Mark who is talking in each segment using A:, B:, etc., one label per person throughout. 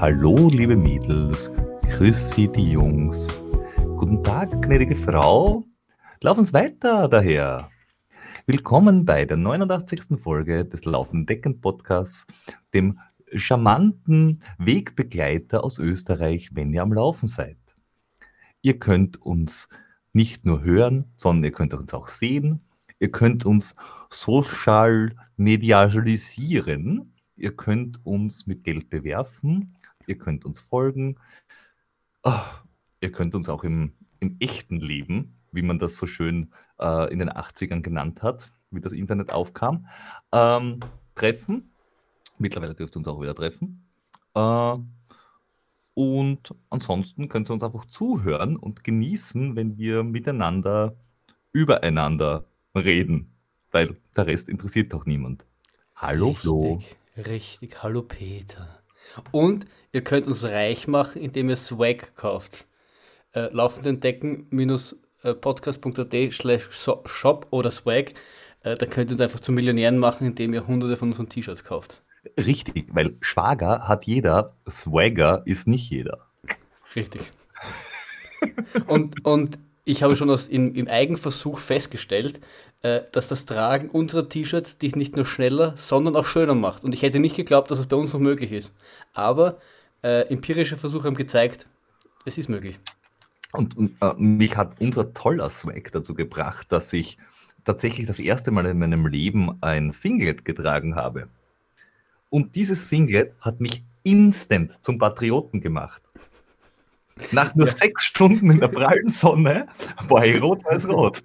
A: Hallo, liebe Mädels. Grüß Sie, die Jungs. Guten Tag, gnädige Frau. Laufen Sie weiter daher. Willkommen bei der 89. Folge des Laufenden Decken Podcasts, dem charmanten Wegbegleiter aus Österreich, wenn ihr am Laufen seid. Ihr könnt uns nicht nur hören, sondern ihr könnt uns auch sehen. Ihr könnt uns social medialisieren. Ihr könnt uns mit Geld bewerfen. Ihr könnt uns folgen. Oh, ihr könnt uns auch im, im echten Leben, wie man das so schön äh, in den 80ern genannt hat, wie das Internet aufkam, ähm, treffen. Mittlerweile dürft ihr uns auch wieder treffen. Äh, und ansonsten könnt ihr uns einfach zuhören und genießen, wenn wir miteinander übereinander reden, weil der Rest interessiert doch niemand. Hallo
B: richtig,
A: Flo.
B: Richtig, hallo Peter. Und ihr könnt uns reich machen, indem ihr Swag kauft. Äh, laufenden Decken minus äh, podcast.at slash shop oder Swag. Äh, da könnt ihr uns einfach zu Millionären machen, indem ihr hunderte von unseren T-Shirts kauft.
A: Richtig, weil Schwager hat jeder, Swagger ist nicht jeder.
B: Richtig. und, und ich habe schon aus, in, im Eigenversuch festgestellt, äh, dass das Tragen unserer T-Shirts dich nicht nur schneller, sondern auch schöner macht. Und ich hätte nicht geglaubt, dass es bei uns noch möglich ist. Aber äh, empirische Versuche haben gezeigt, es ist möglich.
A: Und äh, mich hat unser toller Swag dazu gebracht, dass ich tatsächlich das erste Mal in meinem Leben ein Singlet getragen habe. Und dieses Singlet hat mich instant zum Patrioten gemacht. Nach nur ja. sechs Stunden in der prallen Sonne war ich rot als rot.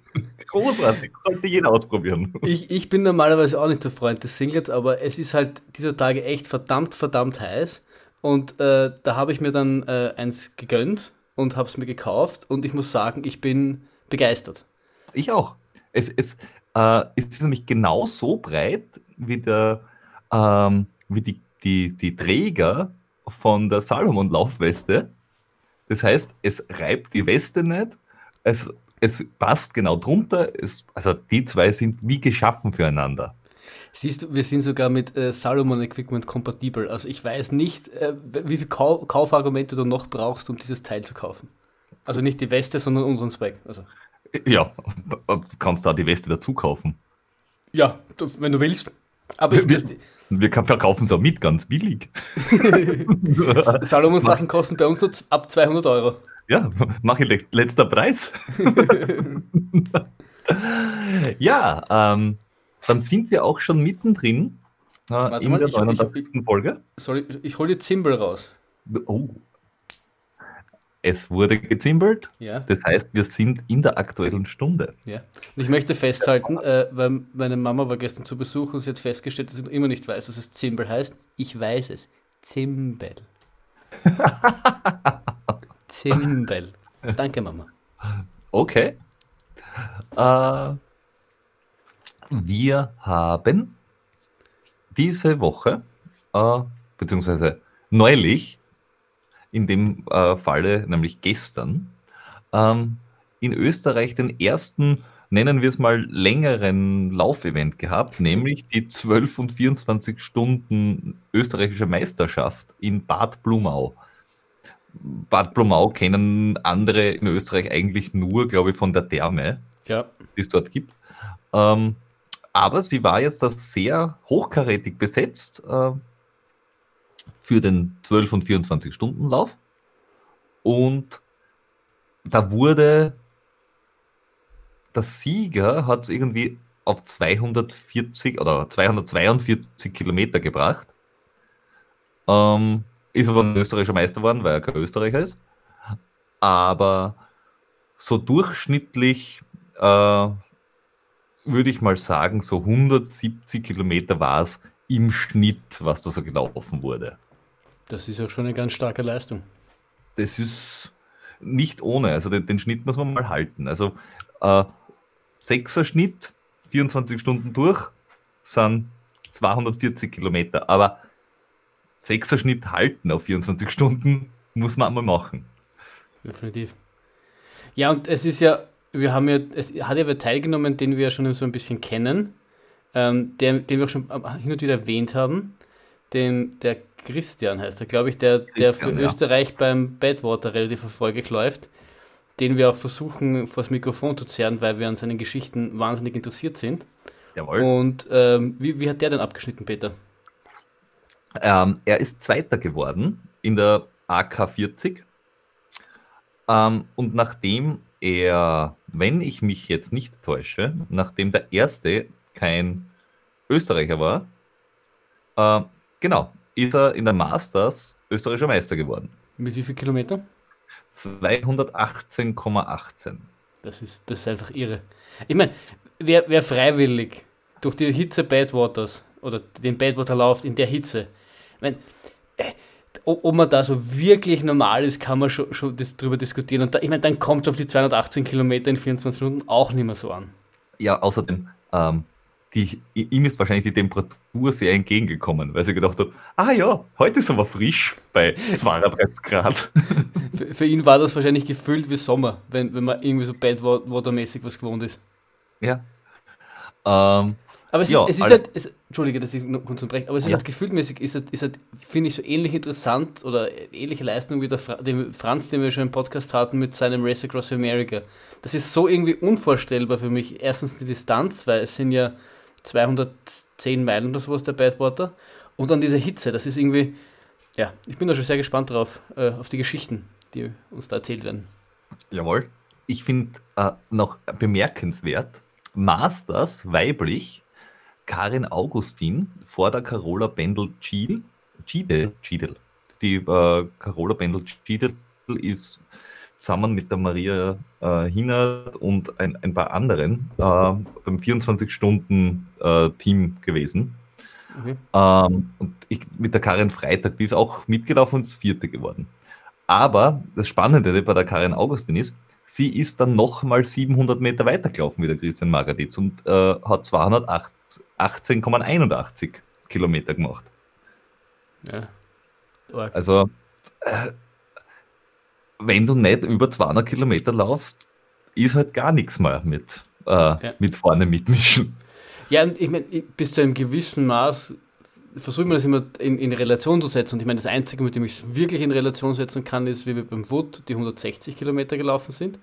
A: Großartig, sollte jeder ausprobieren.
B: Ich, ich bin normalerweise auch nicht der Freund des Singlets, aber es ist halt dieser Tage echt verdammt, verdammt heiß. Und äh, da habe ich mir dann äh, eins gegönnt und habe es mir gekauft. Und ich muss sagen, ich bin begeistert.
A: Ich auch. Es, es äh, ist nämlich genau so breit wie der ähm, wie die, die, die Träger von der Salomon-Laufweste. Das heißt, es reibt die Weste nicht, es, es passt genau drunter. Es, also die zwei sind wie geschaffen füreinander.
B: Siehst du, wir sind sogar mit äh, Salomon Equipment kompatibel. Also ich weiß nicht, äh, wie viele Kau Kaufargumente du noch brauchst, um dieses Teil zu kaufen. Also nicht die Weste, sondern unseren Zweck. Also.
A: Ja, kannst du da die Weste dazu kaufen.
B: Ja, wenn du willst. Aber ich,
A: wir, wir verkaufen es auch mit, ganz billig.
B: Salomon-Sachen kosten bei uns nur ab 200 Euro.
A: Ja, mache ich letzter Preis. ja, ähm, dann sind wir auch schon mittendrin
B: äh, in mal, der 89. Folge. Sorry, ich hole die Zimbel raus.
A: Oh, es wurde gezimbelt. Ja. Das heißt, wir sind in der aktuellen Stunde.
B: Ja. Und ich möchte festhalten, äh, weil meine Mama war gestern zu Besuch und sie hat festgestellt, dass sie noch immer nicht weiß, dass es Zimbel heißt. Ich weiß es. Zimbel. Zimbel. Danke, Mama.
A: Okay. Äh, wir haben diese Woche, äh, beziehungsweise neulich, in dem äh, Falle, nämlich gestern, ähm, in Österreich den ersten, nennen wir es mal, längeren Laufevent gehabt, nämlich die 12 und 24 Stunden österreichische Meisterschaft in Bad Blumau. Bad Blumau kennen andere in Österreich eigentlich nur, glaube ich, von der Therme, ja. die es dort gibt. Ähm, aber sie war jetzt das sehr hochkarätig besetzt. Äh, für den 12 und 24 Stunden Lauf. Und da wurde der Sieger hat irgendwie auf 240 oder 242 Kilometer gebracht. Ähm, ist aber ein österreichischer Meister geworden, weil er kein Österreicher ist. Aber so durchschnittlich äh, würde ich mal sagen, so 170 Kilometer war es im Schnitt, was da so gelaufen wurde.
B: Das ist ja schon eine ganz starke Leistung.
A: Das ist nicht ohne. Also den, den Schnitt muss man mal halten. Also äh, 6er Schnitt, 24 Stunden durch, sind 240 Kilometer. Aber 6er Schnitt halten auf 24 Stunden muss man einmal machen.
B: Definitiv. Ja, und es ist ja, wir haben ja, es hat ja wer teilgenommen, den wir ja schon so ein bisschen kennen, ähm, den, den wir auch schon hin und wieder erwähnt haben, den, der Christian heißt er, glaube ich, der, der für
A: ja.
B: Österreich beim Badwater relativ erfolgreich läuft, den wir auch versuchen, vors Mikrofon zu zerren, weil wir an seinen Geschichten wahnsinnig interessiert sind.
A: Jawohl.
B: Und ähm, wie, wie hat der denn abgeschnitten, Peter?
A: Ähm, er ist Zweiter geworden in der AK40. Ähm, und nachdem er, wenn ich mich jetzt nicht täusche, nachdem der Erste kein Österreicher war, äh, genau, ist er in der Masters österreichischer Meister geworden.
B: Mit wie viel Kilometer?
A: 218,18.
B: Das ist, das ist einfach irre. Ich meine, wer, wer freiwillig durch die Hitze Badwaters oder den Badwater läuft in der Hitze, ich meine, äh, ob man da so wirklich normal ist, kann man schon, schon das, drüber diskutieren. Und da, ich meine, dann kommt es auf die 218 Kilometer in 24 Minuten auch nicht mehr so an.
A: Ja, außerdem, ähm, die, ihm ist wahrscheinlich die Temperatur sehr entgegengekommen, weil sie gedacht hat, ah ja, heute ist aber frisch bei 32 Grad.
B: Für, für ihn war das wahrscheinlich gefühlt wie Sommer, wenn, wenn man irgendwie so Badwater-mäßig was gewohnt ist.
A: ja. Ähm,
B: Aber es,
A: Ja,
B: es ist halt, es, Entschuldige, dass ich nur kurz unterbreche, aber es ist
A: Ja.
B: halt gefühlmäßig, ist halt, ist halt, finde ich, so ähnlich interessant oder ähnliche Leistung wie der Fra den Franz, den wir schon im Podcast hatten mit seinem Race Across America. Das ist so irgendwie unvorstellbar für mich. Erstens die Distanz, weil es sind ja 210 Meilen oder sowas der Badwater und dann diese Hitze, das ist irgendwie, ja, ich bin da schon sehr gespannt drauf, äh, auf die Geschichten, die uns da erzählt werden.
A: Jawohl. Ich finde äh, noch bemerkenswert, Masters weiblich, Karin Augustin vor der Carola. Giedel, Giedel. Die äh, Carola Bendel-Giedel ist zusammen mit der Maria äh, Hinert und ein, ein paar anderen äh, beim 24-Stunden-Team gewesen.
B: Okay.
A: Ähm, und ich, mit der Karin Freitag, die ist auch mitgelaufen und ist Vierte geworden. Aber das Spannende bei der Karin Augustin ist, sie ist dann nochmal 700 Meter weitergelaufen wie der Christian Magaditz und äh, hat 218,81 Kilometer gemacht.
B: Ja.
A: Also, äh, wenn du nicht über 200 Kilometer laufst, ist halt gar nichts mehr mit, äh, mit vorne mitmischen.
B: Ja, und ich meine, bis zu einem gewissen Maß versuche ich mir das immer in, in Relation zu setzen. Und ich meine, das Einzige, mit dem ich es wirklich in Relation setzen kann, ist, wie wir beim Wood die 160 Kilometer gelaufen sind.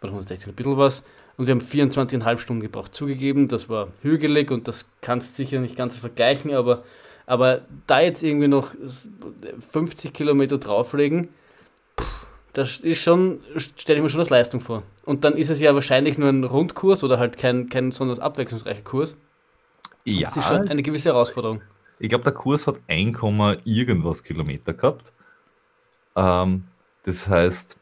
B: Oder 160, ein bisschen was. Und wir haben 24,5 Stunden gebraucht. Zugegeben, das war hügelig und das kannst du sicher nicht ganz vergleichen, aber, aber da jetzt irgendwie noch 50 Kilometer drauflegen, das ist schon, stelle ich mir schon als Leistung vor. Und dann ist es ja wahrscheinlich nur ein Rundkurs oder halt kein, kein besonders abwechslungsreicher Kurs.
A: Ja,
B: Das ist schon eine gewisse Herausforderung.
A: Ich glaube, der Kurs hat 1, irgendwas Kilometer gehabt. Ähm, das heißt,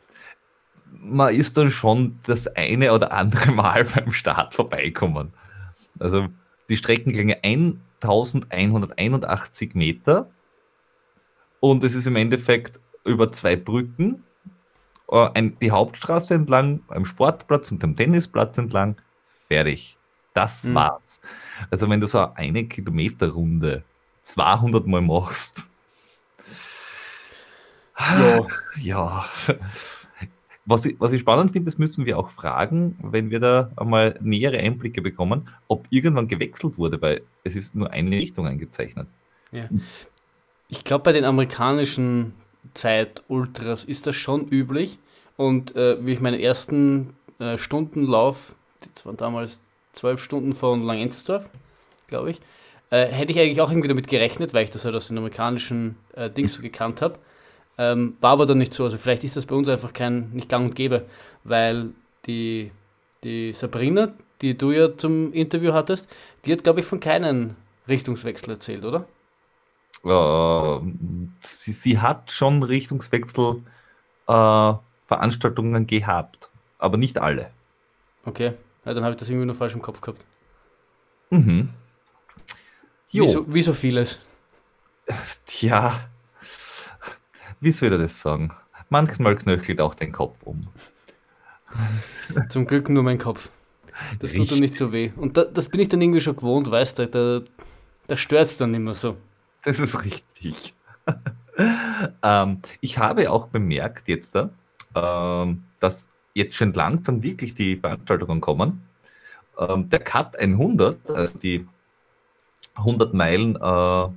A: man ist dann schon das eine oder andere Mal beim Start vorbeikommen. Also die Streckenlänge 1181 Meter und es ist im Endeffekt über zwei Brücken, äh, ein, die Hauptstraße entlang, am Sportplatz und am Tennisplatz entlang, fertig. Das
B: Mhm.
A: war's. Also wenn du so eine Kilometerrunde 200 Mal machst,
B: Ja.
A: ja. Was ich, was ich spannend finde, das müssen wir auch fragen, wenn wir da einmal nähere Einblicke bekommen, ob irgendwann gewechselt wurde, weil es ist nur eine Richtung eingezeichnet.
B: ja. Ich glaube, bei den amerikanischen Zeit-Ultras ist das schon üblich. Und äh, wie ich meinen ersten äh, Stundenlauf, das waren damals zwölf Stunden von Langenzersdorf, glaube ich, äh, hätte ich eigentlich auch irgendwie damit gerechnet, weil ich das halt aus den amerikanischen äh, Dings so gekannt habe. Ähm, war aber dann nicht so. Also vielleicht ist das bei uns einfach kein nicht gang und gäbe, weil die, die Sabrina, die du ja zum Interview hattest, die hat, glaube ich, von keinen Richtungswechsel erzählt, oder?
A: Äh, sie, sie hat schon Richtungswechsel äh, Veranstaltungen gehabt, aber nicht alle.
B: Okay, ja, dann habe ich das irgendwie nur falsch im Kopf gehabt.
A: Mhm.
B: Wie
A: Jo,
B: so, wie so vieles.
A: tja, wie soll ich das sagen? Manchmal knöchelt auch dein Kopf um.
B: Zum Glück nur mein Kopf. Das tut dann
A: Richtig.
B: nicht so weh. Und da, das bin ich dann irgendwie schon gewohnt, weißt du, da, da stört es dann mehr so.
A: Das ist richtig. ähm, ich habe auch bemerkt jetzt, da, ähm, dass jetzt schon langsam wirklich die Veranstaltungen kommen. Ähm, der Cut 100, also die 100 Meilen äh,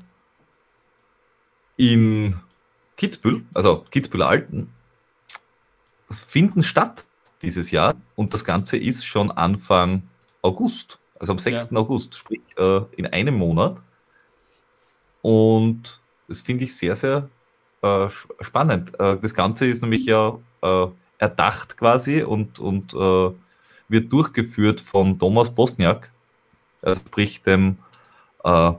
A: in Kitzbühel, also Kitzbühel Alten, finden statt dieses Jahr und das Ganze ist schon Anfang August, also am 6. Ja. August, sprich äh, in einem Monat. Und das finde ich sehr, sehr äh, spannend. Äh, das Ganze ist nämlich ja äh, erdacht quasi und, und äh, wird durchgeführt von Thomas Bosniak, sprich dem äh,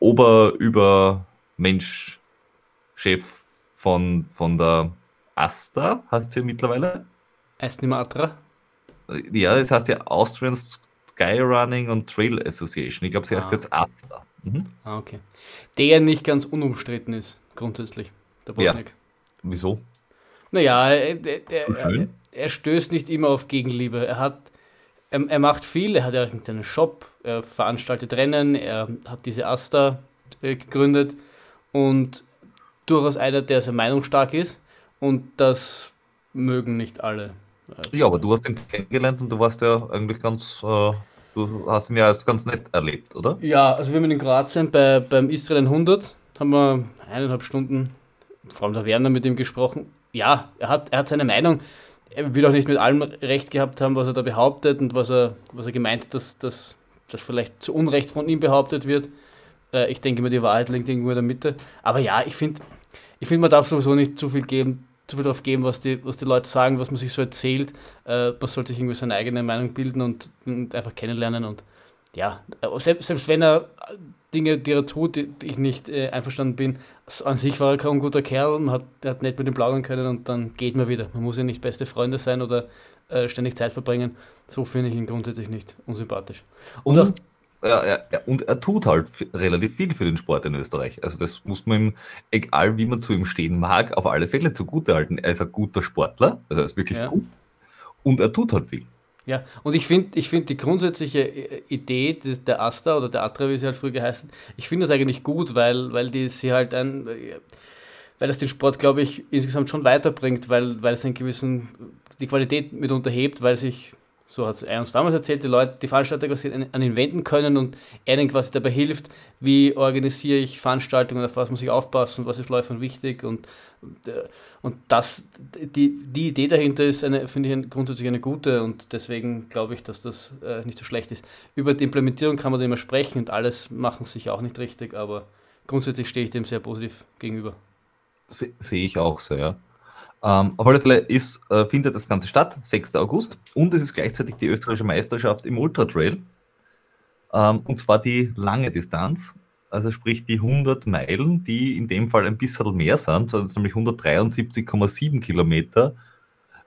A: Oberübermensch-Chef von, von der Asta, heißt sie mittlerweile?
B: Astimatra?
A: Ja, das heißt ja Austrian Skyrunning und Trail Association. Ich glaube, sie heißt ah. jetzt Asta.
B: Mhm. Ah, okay. Der nicht ganz unumstritten ist, grundsätzlich,
A: der Bosniak. Ja. Wieso?
B: Naja, er, er, er, stößt nicht immer auf Gegenliebe. Er hat, er, er macht viel, er hat ja seinen Shop, er veranstaltet Rennen, er hat diese Asta äh, gegründet und durchaus einer, der sehr meinungsstark ist und das mögen nicht alle.
A: Ja, aber du hast ihn kennengelernt und du warst ja eigentlich ganz, äh, du hast ihn ja erst ganz nett erlebt, oder?
B: Ja, also wir haben in Kroatien bei, beim Israel 100, haben wir eineinhalb Stunden, vor allem der Werner mit ihm gesprochen ja, er hat, er hat seine Meinung. Er will auch nicht mit allem recht gehabt haben, was er da behauptet und was er, was er gemeint hat, dass das vielleicht zu Unrecht von ihm behauptet wird. Äh, ich denke immer, die Wahrheit liegt irgendwo in der Mitte. Aber ja, ich finde, ich find, man darf sowieso nicht zu viel geben, zu viel darauf geben, was die, was die Leute sagen, was man sich so erzählt. Äh, man sollte sich irgendwie seine eigene Meinung bilden und, und einfach kennenlernen. Und ja, selbst, selbst wenn er Dinge, die er tut, die, die ich nicht äh, einverstanden bin. An sich war er kein guter Kerl, man hat, er hat nicht mit ihm plaudern können und dann geht man wieder. Man muss ja nicht beste Freunde sein oder äh, ständig Zeit verbringen. So finde ich ihn grundsätzlich nicht unsympathisch.
A: Und, und, auch, ja, ja, und er tut halt relativ viel für den Sport in Österreich. Also das muss man ihm, egal wie man zu ihm stehen mag, auf alle Fälle zugute halten. Er ist ein guter Sportler, also er ist wirklich ja. gut. Und er tut halt viel.
B: Ja, und ich finde ich find die grundsätzliche äh, Idee der Asta oder der Atra, wie sie halt früher geheißen, ich finde das eigentlich gut, weil, weil die sie halt ein, äh, weil das den Sport, glaube ich, insgesamt schon weiterbringt, weil, weil es einen gewissen, die Qualität mit unterhebt, weil sich so hat er uns damals erzählt, die Leute, die Veranstalter an ihn wenden können und er ihnen quasi dabei hilft, wie organisiere ich Veranstaltungen, auf was muss ich aufpassen, was ist Läufern wichtig und, und, äh, das, die, die Idee dahinter ist, eine, finde ich, grundsätzlich eine gute und deswegen glaube ich, dass das äh, nicht so schlecht ist. Über die Implementierung kann man immer sprechen und alles machen sich auch nicht richtig, aber grundsätzlich stehe ich dem sehr positiv gegenüber.
A: Sehe ich auch so, ja. Ähm, auf alle Fälle ist, äh, findet das Ganze statt, 6. August, und es ist gleichzeitig die österreichische Meisterschaft im Ultratrail. Ähm, und zwar die lange Distanz, also sprich die 100 Meilen, die in dem Fall ein bisschen mehr sind, also nämlich 173,7 Kilometer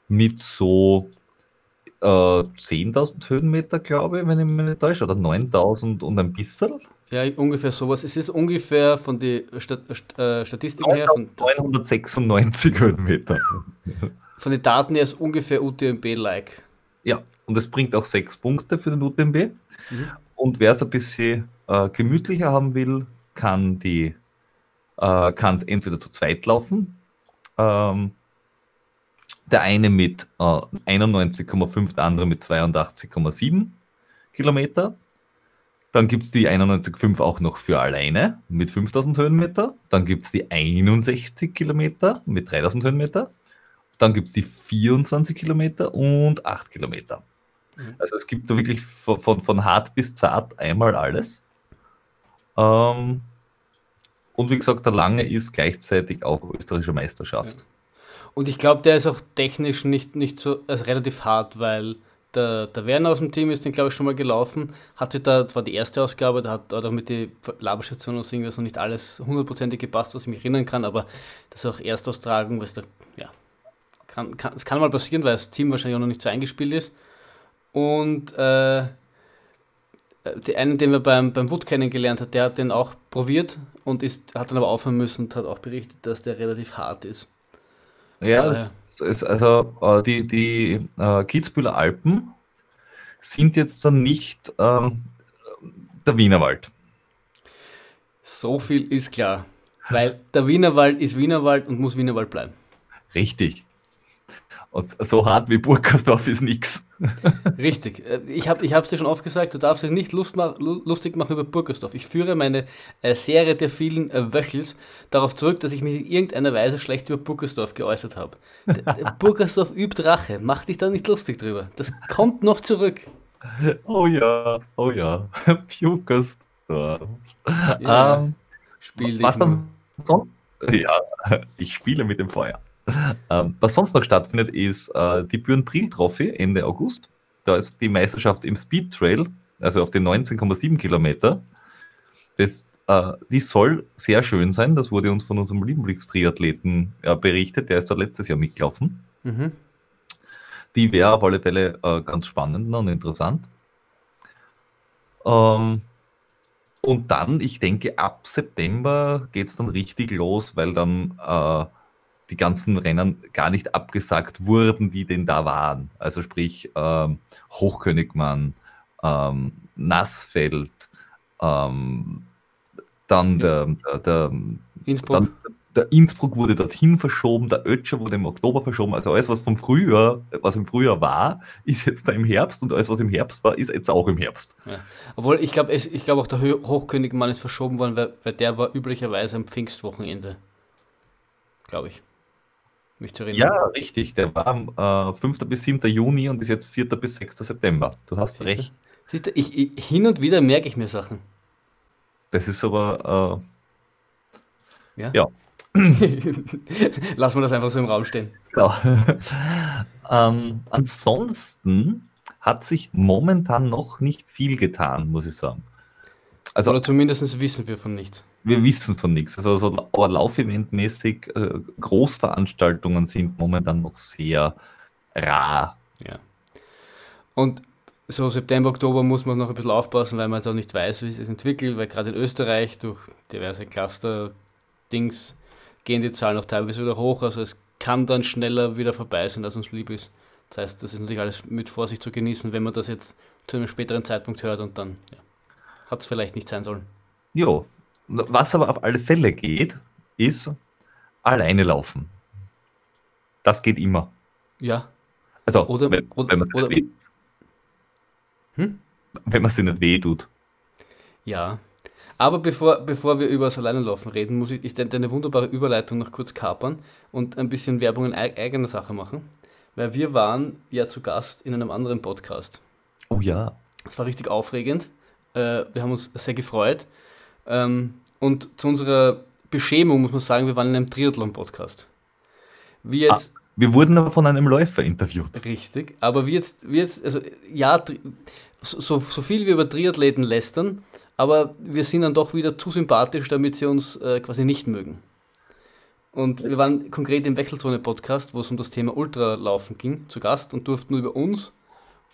A: mit so äh, 10.000 Höhenmeter, glaube ich, wenn ich mich nicht täusche, oder 9.000 und ein bisschen.
B: Ja, ungefähr sowas. Es ist ungefähr von den Stat äh, Statistiken her.
A: Von 996 Höhenmeter.
B: Von den Daten her ist ungefähr UTMB-like.
A: Ja, und es bringt auch sechs Punkte für den UTMB. Mhm. Und wer es ein bisschen äh, gemütlicher haben will, kann die äh, kann entweder zu zweit laufen. Ähm, der eine mit äh, 91,5, der andere mit 82,7 Kilometer. Dann gibt es die 91,5 auch noch für alleine mit 5000 Höhenmeter. Dann gibt es die 61 Kilometer mit 3000 Höhenmeter. Dann gibt es die 24 Kilometer und 8 Kilometer. Mhm. Also es gibt da wirklich von, von, von hart bis zart einmal alles. Ähm, und wie gesagt, der Lange ist gleichzeitig auch österreichische Meisterschaft. Ja.
B: Und ich glaube, der ist auch technisch nicht, nicht so, also relativ hart, weil der, der Werner aus dem Team ist den, glaube ich, schon mal gelaufen. Hatte da, das war die erste Ausgabe, da hat auch mit den Laberstationen und so irgendwas noch nicht alles hundertprozentig gepasst, was ich mich erinnern kann, aber das auch Erstaustragung, weil es da, ja, kann, kann, es kann mal passieren, weil das Team wahrscheinlich auch noch nicht so eingespielt ist. Und äh, der eine, den wir beim, beim Wood kennengelernt hat, der hat den auch probiert und ist, hat dann aber aufhören müssen und hat auch berichtet, dass der relativ hart ist.
A: Ja, das ist also äh, die, die äh, Kitzbühler Alpen sind jetzt dann nicht ähm, der Wienerwald.
B: So viel ist klar. Weil der Wienerwald ist Wienerwald und muss Wienerwald bleiben.
A: Richtig. Und so hart wie Burgersdorf ist nichts.
B: Richtig. Äh, ich habe es dir schon oft gesagt, du darfst dich nicht mach, lustig machen über Burgersdorf. Ich führe meine äh, Serie der vielen äh, Wöchels darauf zurück, dass ich mich in irgendeiner Weise schlecht über Burgersdorf geäußert habe. Burgersdorf übt Rache. Mach dich da nicht lustig drüber. Das kommt noch zurück.
A: Oh ja, oh ja. Burgersdorf.
B: Ja, ähm, Spiel
A: was dann sonst? Ja, ich spiele mit dem Feuer. Ähm, was sonst noch stattfindet, ist äh, die Björn Priel Trophy Ende August. Da ist die Meisterschaft im Speed Trail, also auf den 19,7 Kilometer. Das, äh, die soll sehr schön sein. Das wurde uns von unserem Lieblingstriathleten äh, berichtet. Der ist da letztes Jahr mitgelaufen. Mhm. Die wäre auf alle Fälle äh, ganz spannend und interessant. Ähm, und dann, ich denke, ab September geht es dann richtig los, weil dann äh, die ganzen Rennen gar nicht abgesagt wurden, die denn da waren. Also sprich ähm, Hochkönigmann, ähm, Nassfeld, ähm, dann der, der, der,
B: Innsbruck.
A: Dann, der Innsbruck wurde dorthin verschoben, der Ötscher wurde im Oktober verschoben. Also alles, was vom Frühjahr, was im Frühjahr war, ist jetzt da im Herbst und alles, was im Herbst war, ist jetzt auch im Herbst.
B: Ja. Obwohl, ich glaube, ich glaube auch der Hochkönigmann ist verschoben worden, weil, weil der war üblicherweise am Pfingstwochenende. Glaube ich
A: mich zu erinnern. Ja, richtig. Der war am äh, 5. bis 7. Juni und ist jetzt 4. bis 6. September. Du hast Siehst recht.
B: Siehst du, ich, ich, hin und wieder merke ich mir Sachen.
A: Das ist aber.
B: Äh, ja. ja. Lass mal das einfach so im Raum stehen.
A: Genau. ähm, ansonsten hat sich momentan noch nicht viel getan, muss ich sagen.
B: Also, Oder zumindest wissen wir von nichts
A: wir wissen von nichts. Also so aber Laufeventmäßig äh, Großveranstaltungen sind momentan noch sehr rar.
B: Ja. Und so September, Oktober muss man noch ein bisschen aufpassen, weil man da nicht weiß, wie es sich entwickelt, weil gerade in Österreich durch diverse Cluster-Dings gehen die Zahlen auch teilweise wieder hoch. Also es kann dann schneller wieder vorbei sein, als uns lieb ist. Das heißt, das ist natürlich alles mit Vorsicht zu genießen, wenn man das jetzt zu einem späteren Zeitpunkt hört und dann ja, hat es vielleicht nicht sein sollen.
A: Jo, was aber auf alle Fälle geht, ist alleine laufen. Das geht immer.
B: Ja.
A: Also, oder, wenn, oder, wenn man oder, weh, hm? wenn man sich nicht weh tut.
B: Ja. Aber bevor, bevor wir über das Alleinelaufen reden, muss ich, ich deine wunderbare Überleitung noch kurz kapern und ein bisschen Werbung in eigener Sache machen. Weil wir waren ja zu Gast in einem anderen Podcast.
A: Oh ja.
B: Es war richtig aufregend. Äh, wir haben uns sehr gefreut. Ähm, und zu unserer Beschämung muss man sagen, wir waren in einem Triathlon-Podcast.
A: Wie jetzt. Ah, wir wurden aber von einem Läufer interviewt.
B: Richtig, aber wie jetzt, wie jetzt also ja, so, so viel wir über Triathleten lästern, aber wir sind dann doch wieder zu sympathisch, damit sie uns äh, quasi nicht mögen. Und wir waren konkret im Wechselzone-Podcast, wo es um das Thema Ultralaufen ging, zu Gast und durften über uns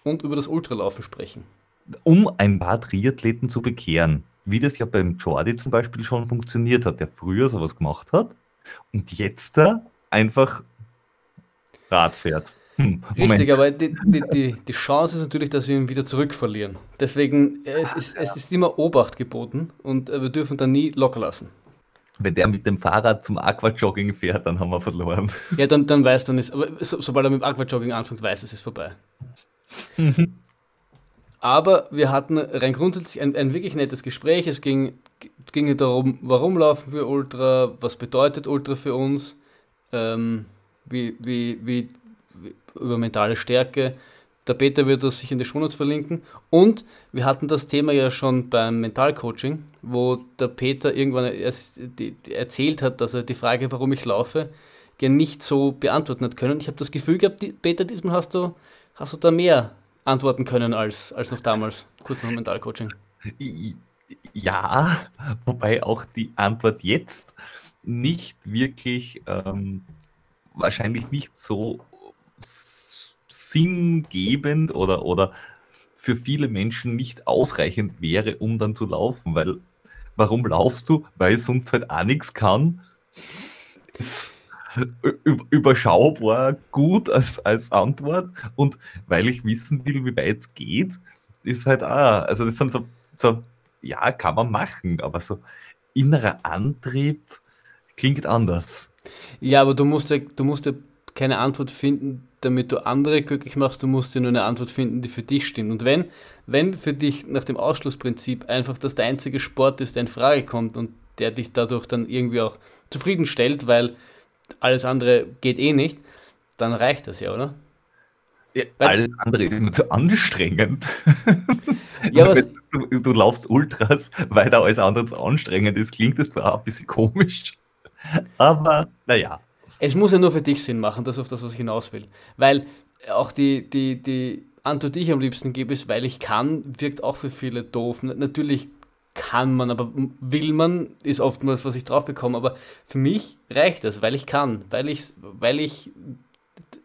B: und über das Ultralaufen sprechen.
A: Um ein paar Triathleten zu bekehren wie das ja beim Jordi zum Beispiel schon funktioniert hat, der früher sowas gemacht hat und jetzt da einfach Rad fährt.
B: Hm, Richtig, aber die, die, die, die, Chance ist natürlich, dass wir ihn wieder zurückverlieren. Deswegen, es ist, es ist immer Obacht geboten und wir dürfen da nie locker lassen.
A: Wenn der mit dem Fahrrad zum Aquajogging fährt, dann haben wir verloren.
B: Ja, dann, dann weiß dann ist, aber so, sobald er mit dem Aquajogging anfängt, weiß es ist vorbei. Mhm. Aber wir hatten rein grundsätzlich ein, ein wirklich nettes Gespräch. Es ging, ging darum, warum laufen wir Ultra, was bedeutet Ultra für uns, ähm, wie, wie, wie, wie, über mentale Stärke. Der Peter wird das sich in die Shownotes verlinken. Und wir hatten das Thema ja schon beim Mentalcoaching, wo der Peter irgendwann erzählt hat, dass er die Frage, warum ich laufe, gerne nicht so beantworten hat können. Ich habe das Gefühl gehabt, Peter, diesmal hast du, hast du da mehr antworten können als, als noch damals, kurz nach Mentalcoaching.
A: Ja, wobei auch die Antwort jetzt nicht wirklich, ähm, wahrscheinlich nicht so sinngebend oder, oder für viele Menschen nicht ausreichend wäre, um dann zu laufen, weil warum laufst du? Weil sonst halt auch nichts kann. Es überschaubar gut als, als Antwort. Und weil ich wissen will, wie weit es geht, ist halt, ah, also das sind so, so, ja, kann man machen, aber so innerer Antrieb klingt anders.
B: Ja, aber du musst ja, du musst ja keine Antwort finden, damit du andere glücklich machst, du musst dir nur eine Antwort finden, die für dich stimmt. Und wenn, wenn für dich nach dem Ausschlussprinzip einfach das der einzige Sport ist, der in Frage kommt und der dich dadurch dann irgendwie auch zufriedenstellt, weil alles andere geht eh nicht, dann reicht das ja, oder?
A: Ja, alles andere ist immer zu anstrengend. Ja, aber du, du laufst Ultras, weil da alles andere zu anstrengend ist, klingt das zwar ein bisschen komisch, aber naja.
B: Es muss ja nur für dich Sinn machen, das ist auf das, was ich hinaus will. Weil auch die, die, die Antwort, die ich am liebsten gebe, ist, weil ich kann, wirkt auch für viele doof. Natürlich kann man, aber will man, ist oftmals, was ich drauf bekomme. Aber für mich reicht das, weil ich kann, weil ich, weil ich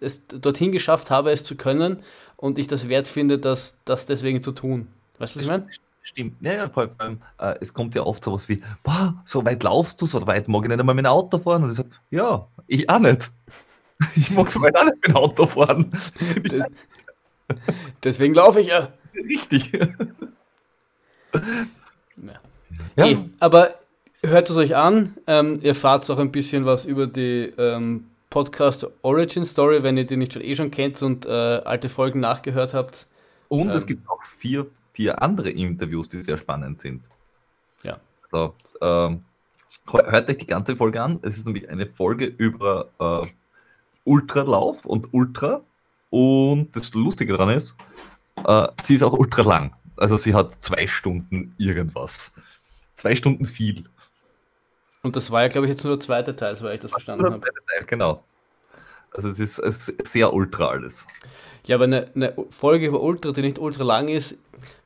B: es dorthin geschafft habe, es zu können und ich das wert finde, das, das deswegen zu tun. Weißt du, was ich meine?
A: Stimmt. Ja, ja, vor allem, äh, es kommt ja oft sowas wie, boah, so weit laufst du, so weit mag ich nicht einmal mit dem Auto fahren. Und ich sage, ja, ich auch nicht. Ich mag so weit auch nicht mit dem Auto fahren. Das,
B: deswegen laufe ich ja.
A: Richtig. Ja.
B: ja. Hey, aber hört es euch an. Ähm, ihr fahrt auch ein bisschen was über die ähm, Podcast Origin Story, wenn ihr die nicht schon eh schon kennt und äh, alte Folgen nachgehört habt.
A: Und ähm, es gibt auch vier, vier andere Interviews, die sehr spannend sind.
B: Ja.
A: Also, ähm, hört euch die ganze Folge an. Es ist nämlich eine Folge über äh, Ultralauf und Ultra. Und das Lustige daran ist, äh, sie ist auch ultra lang. Also sie hat zwei Stunden irgendwas. Zwei Stunden viel.
B: Und das war ja, glaube ich, jetzt nur der zweite Teil, soweit ich das verstanden habe.
A: Teil, genau. Also es ist, es ist sehr ultra alles.
B: Ja, aber eine, eine, Folge über Ultra, die nicht ultra lang ist,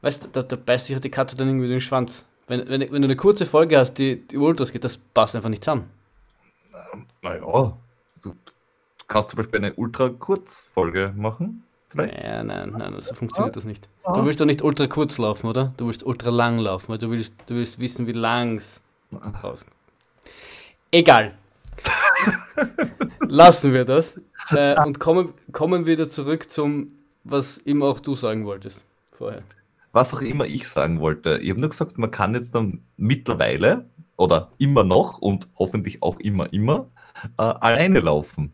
B: weißt du, da, da beißt sich die Katze dann irgendwie den Schwanz. Wenn, wenn, wenn du eine kurze Folge hast, die, die Ultras geht, das passt einfach nicht zusammen.
A: Naja, du kannst zum Beispiel eine ultra-kurz-Folge machen.
B: Vielleicht? Ja, nein, nein, so funktioniert das nicht. Du willst doch nicht ultra kurz laufen, oder? Du willst ultra lang laufen, weil du willst, du willst wissen, wie lang es rauskommt. Egal. Lassen wir das äh, und kommen, kommen wieder zurück zum, was immer auch du sagen wolltest vorher.
A: Was auch immer ich sagen wollte. Ich habe nur gesagt, man kann jetzt dann mittlerweile oder immer noch und hoffentlich auch immer, immer äh, alleine laufen,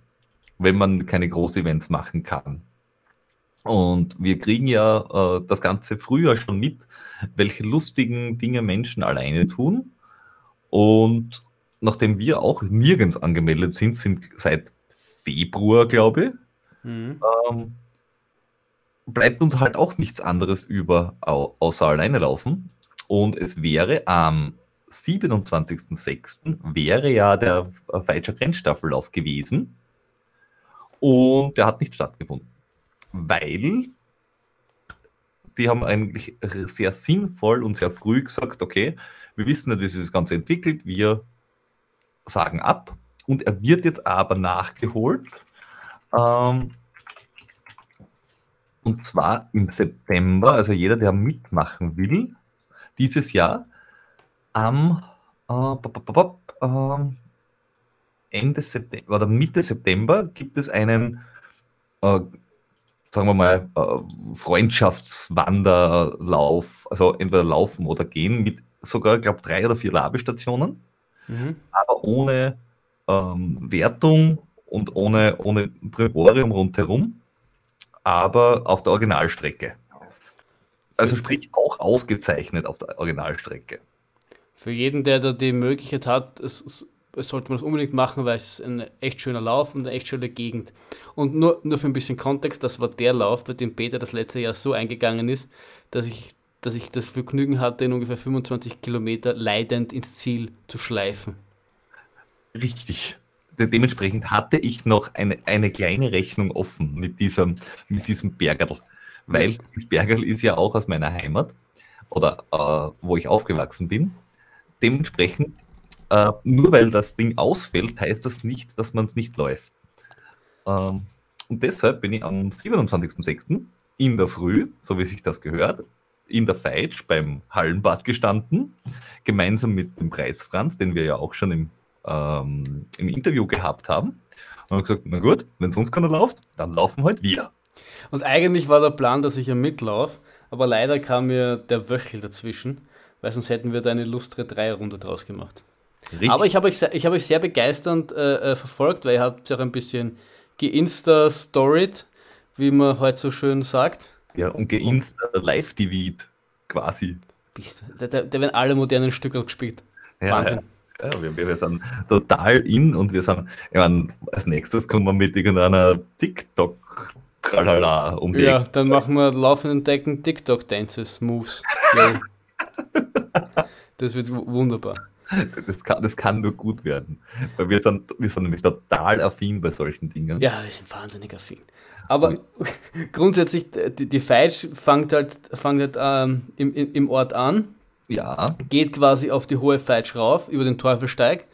A: wenn man keine Groß-Events machen kann. Und wir kriegen ja äh, das ganze Frühjahr schon mit, welche lustigen Dinge Menschen alleine tun. Und nachdem wir auch nirgends angemeldet sind, sind seit Februar, glaube ich, mhm. ähm, bleibt uns halt auch nichts anderes über, außer alleine laufen. Und es wäre am 27.06. wäre ja der Feitscher Grenzstaffellauf gewesen. Und der hat nicht stattgefunden. Weil die haben eigentlich sehr sinnvoll und sehr früh gesagt, okay, wir wissen nicht, wie sich das Ganze entwickelt, wir sagen ab und er wird jetzt aber nachgeholt. Ähm, und zwar im September, also jeder, der mitmachen will, dieses Jahr am äh, äh, Ende September oder Mitte September gibt es einen, äh, sagen wir mal, äh, Freundschaftswanderlauf, also entweder laufen oder gehen mit sogar, ich glaube, drei oder vier Labestationen mhm. aber ohne ähm, Wertung und ohne, ohne Privorium rundherum, aber auf der Originalstrecke. Also sprich auch ausgezeichnet auf der Originalstrecke.
B: Für jeden, der da die Möglichkeit hat, es sollte man es unbedingt machen, weil es ein echt schöner Lauf und eine echt schöne Gegend. Und nur, nur für ein bisschen Kontext, das war der Lauf, bei dem Peter das letzte Jahr so eingegangen ist, dass ich dass ich das Vergnügen hatte, in ungefähr 25 Kilometer leidend ins Ziel zu schleifen.
A: Richtig. Dementsprechend hatte ich noch eine, eine kleine Rechnung offen mit diesem, mit diesem Bergerl. Weil das Bergerl ist ja auch aus meiner Heimat oder äh, wo ich aufgewachsen bin. Dementsprechend, äh, nur weil das Ding ausfällt, heißt das nicht, dass man es nicht läuft. Ähm, und deshalb bin ich am 27.06. in der Früh, so wie sich das gehört, in der Feitsch beim Hallenbad gestanden, gemeinsam mit dem Preis Franz, den wir ja auch schon im, ähm, im Interview gehabt haben. Und haben gesagt, na gut, wenn sonst keiner läuft, dann laufen halt wir.
B: Und eigentlich war der Plan, dass ich ja mitlaufe, aber leider kam mir der Wöchel dazwischen, weil sonst hätten wir da eine lustre Dreierrunde draus gemacht. Richtig. Aber ich habe euch, ich hab euch sehr begeisternd äh, äh, verfolgt, weil ihr habt ja auch ein bisschen geinsta-storied, wie man heute so schön sagt.
A: Ja, und geinsta-live-divid quasi.
B: Da, da, da werden alle modernen Stücke gespielt.
A: Ja,
B: Wahnsinn.
A: Ja, wir, wir sind total in und wir sind, ich meine, als nächstes kommen wir mit irgendeiner TikTok-Tralala um die
B: Ja, dann machen wir laufenden Decken TikTok-Dances, Moves. Ja. das wird wunderbar.
A: Das kann, das kann nur gut werden. Weil wir sind, wir sind nämlich total affin bei solchen Dingen.
B: Ja, wir sind wahnsinnig affin. Aber grundsätzlich, die, die Feitsch fängt halt, fängt halt ähm, im, im Ort an,
A: Ja,
B: geht quasi auf die hohe Feitsch rauf, über den Teufelsteig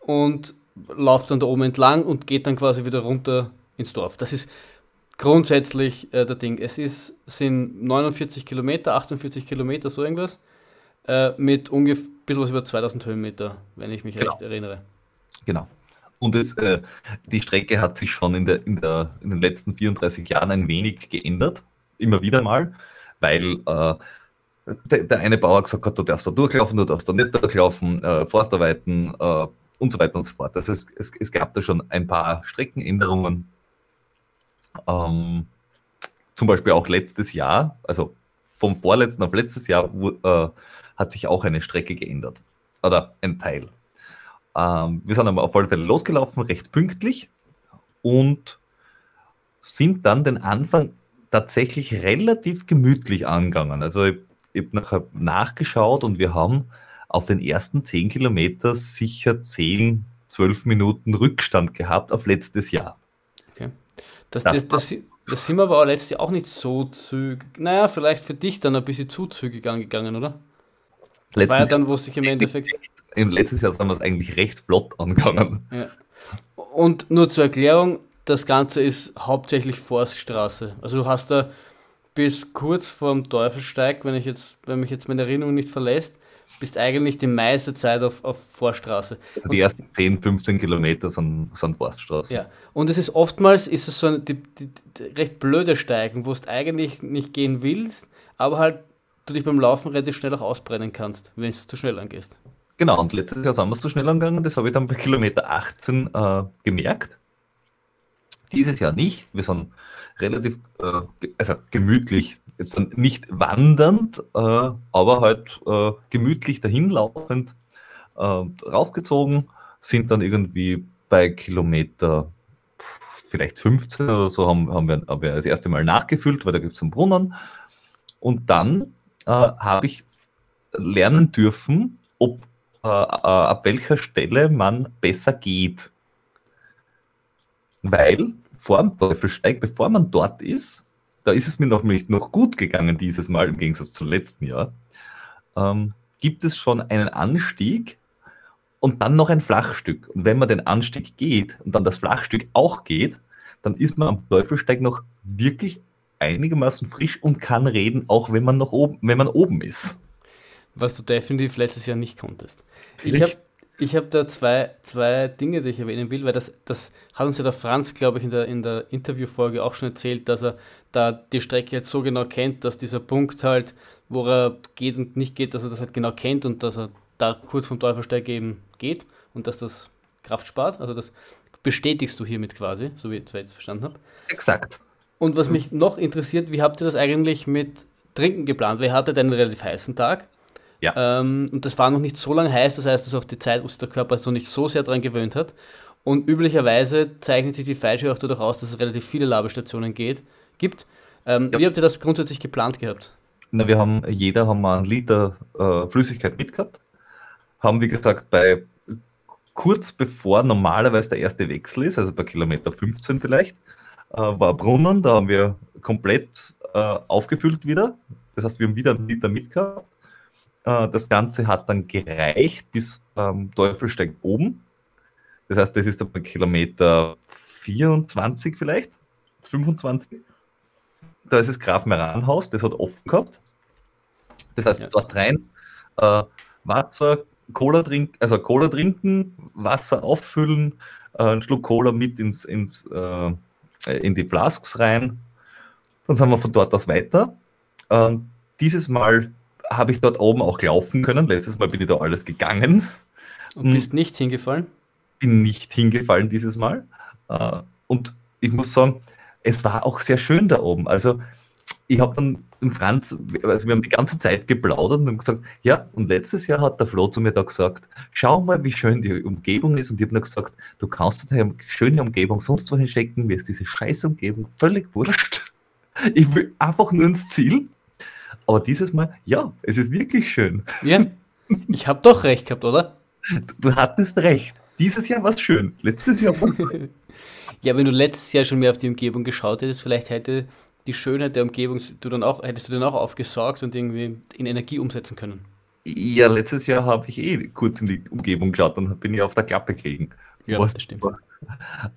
B: und läuft dann da oben entlang und geht dann quasi wieder runter ins Dorf. Das ist grundsätzlich äh, der Ding. Es ist, sind 49 Kilometer, 48 Kilometer, so irgendwas, äh, mit ungefähr bisschen was über 2000 Höhenmeter, wenn ich mich
A: Genau.
B: recht erinnere.
A: genau. Und es, äh, die Strecke hat sich schon in, der, in, der, in den letzten 34 Jahren ein wenig geändert. Immer wieder mal, weil äh, der, der eine Bauer gesagt hat, du darfst da durchlaufen, du darfst da nicht durchlaufen, äh, Forstarbeiten äh, und so weiter und so fort. Also es, es, es gab da schon ein paar Streckenänderungen. Ähm, zum Beispiel auch letztes Jahr, also vom vorletzten auf letztes Jahr, wo, äh, hat sich auch eine Strecke geändert. Oder ein Teil. Ähm, wir sind aber auf alle Fälle losgelaufen, recht pünktlich und sind dann den Anfang tatsächlich relativ gemütlich angegangen. Also ich, ich habe nachher nachgeschaut und wir haben auf den ersten 10 Kilometer sicher 10, 12 Minuten Rückstand gehabt auf letztes Jahr.
B: Das,
A: Das
B: das, das, das sind wir aber auch letztes Jahr auch nicht so zügig. Naja, vielleicht für dich dann ein bisschen zu zügig angegangen, oder? War ja
A: Letztes,
B: dann, wo es sich im Endeffekt.
A: im letztes Jahr sind wir es eigentlich recht flott angegangen.
B: Ja. Und nur zur Erklärung, das Ganze ist hauptsächlich Forststraße. Also du hast da bis kurz vorm Teufelsteig, wenn ich jetzt, wenn mich jetzt meine Erinnerung nicht verlässt, bist eigentlich die meiste Zeit auf, auf Forststraße.
A: Also die ersten 10, 15 Kilometer sind, sind Forststraßen.
B: Ja, und es ist oftmals ist es so eine die, die, die recht blöde Steigen, wo du eigentlich nicht gehen willst, aber halt du dich beim Laufen relativ schnell auch ausbrennen kannst, wenn du zu schnell angehst.
A: Genau, und letztes Jahr sind wir es zu schnell angegangen, das habe ich dann bei Kilometer 18 äh, gemerkt. Dieses Jahr nicht. Wir sind relativ äh, also gemütlich, jetzt dann nicht wandernd, äh, aber halt äh, gemütlich dahinlaufend äh, raufgezogen, sind dann irgendwie bei Kilometer vielleicht 15 oder so haben, haben, wir, haben wir das erste Mal nachgefüllt, weil da gibt es einen Brunnen. Und dann äh, habe ich lernen dürfen, ob äh, äh, ab welcher Stelle man besser geht. Weil vor dem Teufelsteig, bevor man dort ist, da ist es mir noch nicht noch gut gegangen dieses Mal, im Gegensatz zum letzten Jahr, ähm, gibt es schon einen Anstieg und dann noch ein Flachstück. Und wenn man den Anstieg geht und dann das Flachstück auch geht, dann ist man am Teufelsteig noch wirklich einigermaßen frisch und kann reden, auch wenn man noch oben, wenn man oben ist.
B: Was du definitiv letztes Jahr nicht konntest. Ich habe ich hab da zwei, zwei Dinge, die ich erwähnen will, weil das, das hat uns ja der Franz, glaube ich, in der, in der Interviewfolge auch schon erzählt, dass er da die Strecke jetzt so genau kennt, dass dieser Punkt halt, wo er geht und nicht geht, dass er das halt genau kennt und dass er da kurz vom Teufelsteig eben geht und dass das Kraft spart. Also das bestätigst du hiermit quasi, so wie ich es jetzt verstanden habe.
A: Exakt.
B: Und was mich noch interessiert, wie habt ihr das eigentlich mit Trinken geplant? Weil ihr hattet einen relativ heißen Tag.
A: Ja.
B: Ähm, und das war noch nicht so lange heiß, das heißt, das ist auch die Zeit, wo sich der Körper so nicht so sehr daran gewöhnt hat. Und üblicherweise zeichnet sich die Feitsche auch dadurch aus, dass es relativ viele Labestationen geht, gibt. Ähm,
A: Ja.
B: Wie habt ihr das grundsätzlich geplant gehabt?
A: Na, wir haben, jeder haben mal einen Liter äh, Flüssigkeit mitgehabt. Haben, wie gesagt, bei kurz bevor normalerweise der erste Wechsel ist, also bei Kilometer 15 vielleicht, äh, war Brunnen, da haben wir komplett äh, aufgefüllt wieder. Das heißt, wir haben wieder einen Liter mitgehabt. Äh, das Ganze hat dann gereicht bis ähm, Teufelsteig oben. Das heißt, das ist dann bei Kilometer 24 vielleicht, 25. Da ist das Graf-Meran-Haus, das hat offen gehabt. Das heißt,
B: Ja.
A: dort rein äh, Wasser, Cola trinken, also Cola trinken, Wasser auffüllen, äh, einen Schluck Cola mit ins, ins, äh, in die Flasks rein. Dann sind wir von dort aus weiter. Ähm, dieses Mal habe ich dort oben auch laufen können. Letztes Mal bin ich da alles gegangen
B: Und
A: Hm.
B: bist nicht hingefallen?
A: bin nicht hingefallen dieses Mal. Äh, und ich muss sagen, es war auch sehr schön da oben. Also ich habe dann im Franz, also wir haben die ganze Zeit geplaudert und gesagt, ja, und letztes Jahr hat der Flo zu mir da gesagt, schau mal, wie schön die Umgebung ist. Und ich habe dann gesagt, du kannst deine schöne Umgebung sonst wohin schicken, mir ist diese scheiß Umgebung völlig wurscht. Ich will einfach nur ins Ziel. Aber dieses Mal, ja, es ist wirklich schön.
B: Ja, ich habe doch recht gehabt, oder?
A: Du hattest recht. Dieses Jahr war es schön. Letztes Jahr war
B: Ja, wenn du letztes Jahr schon mehr auf die Umgebung geschaut hättest, vielleicht hätte die Schönheit der Umgebung du dann auch, hättest du dann auch aufgesaugt und irgendwie in Energie umsetzen können.
A: Ja, letztes Jahr habe ich eh kurz in die Umgebung geschaut und bin ich auf der Klappe gelegen.
B: Ja,
A: Was-
B: das stimmt.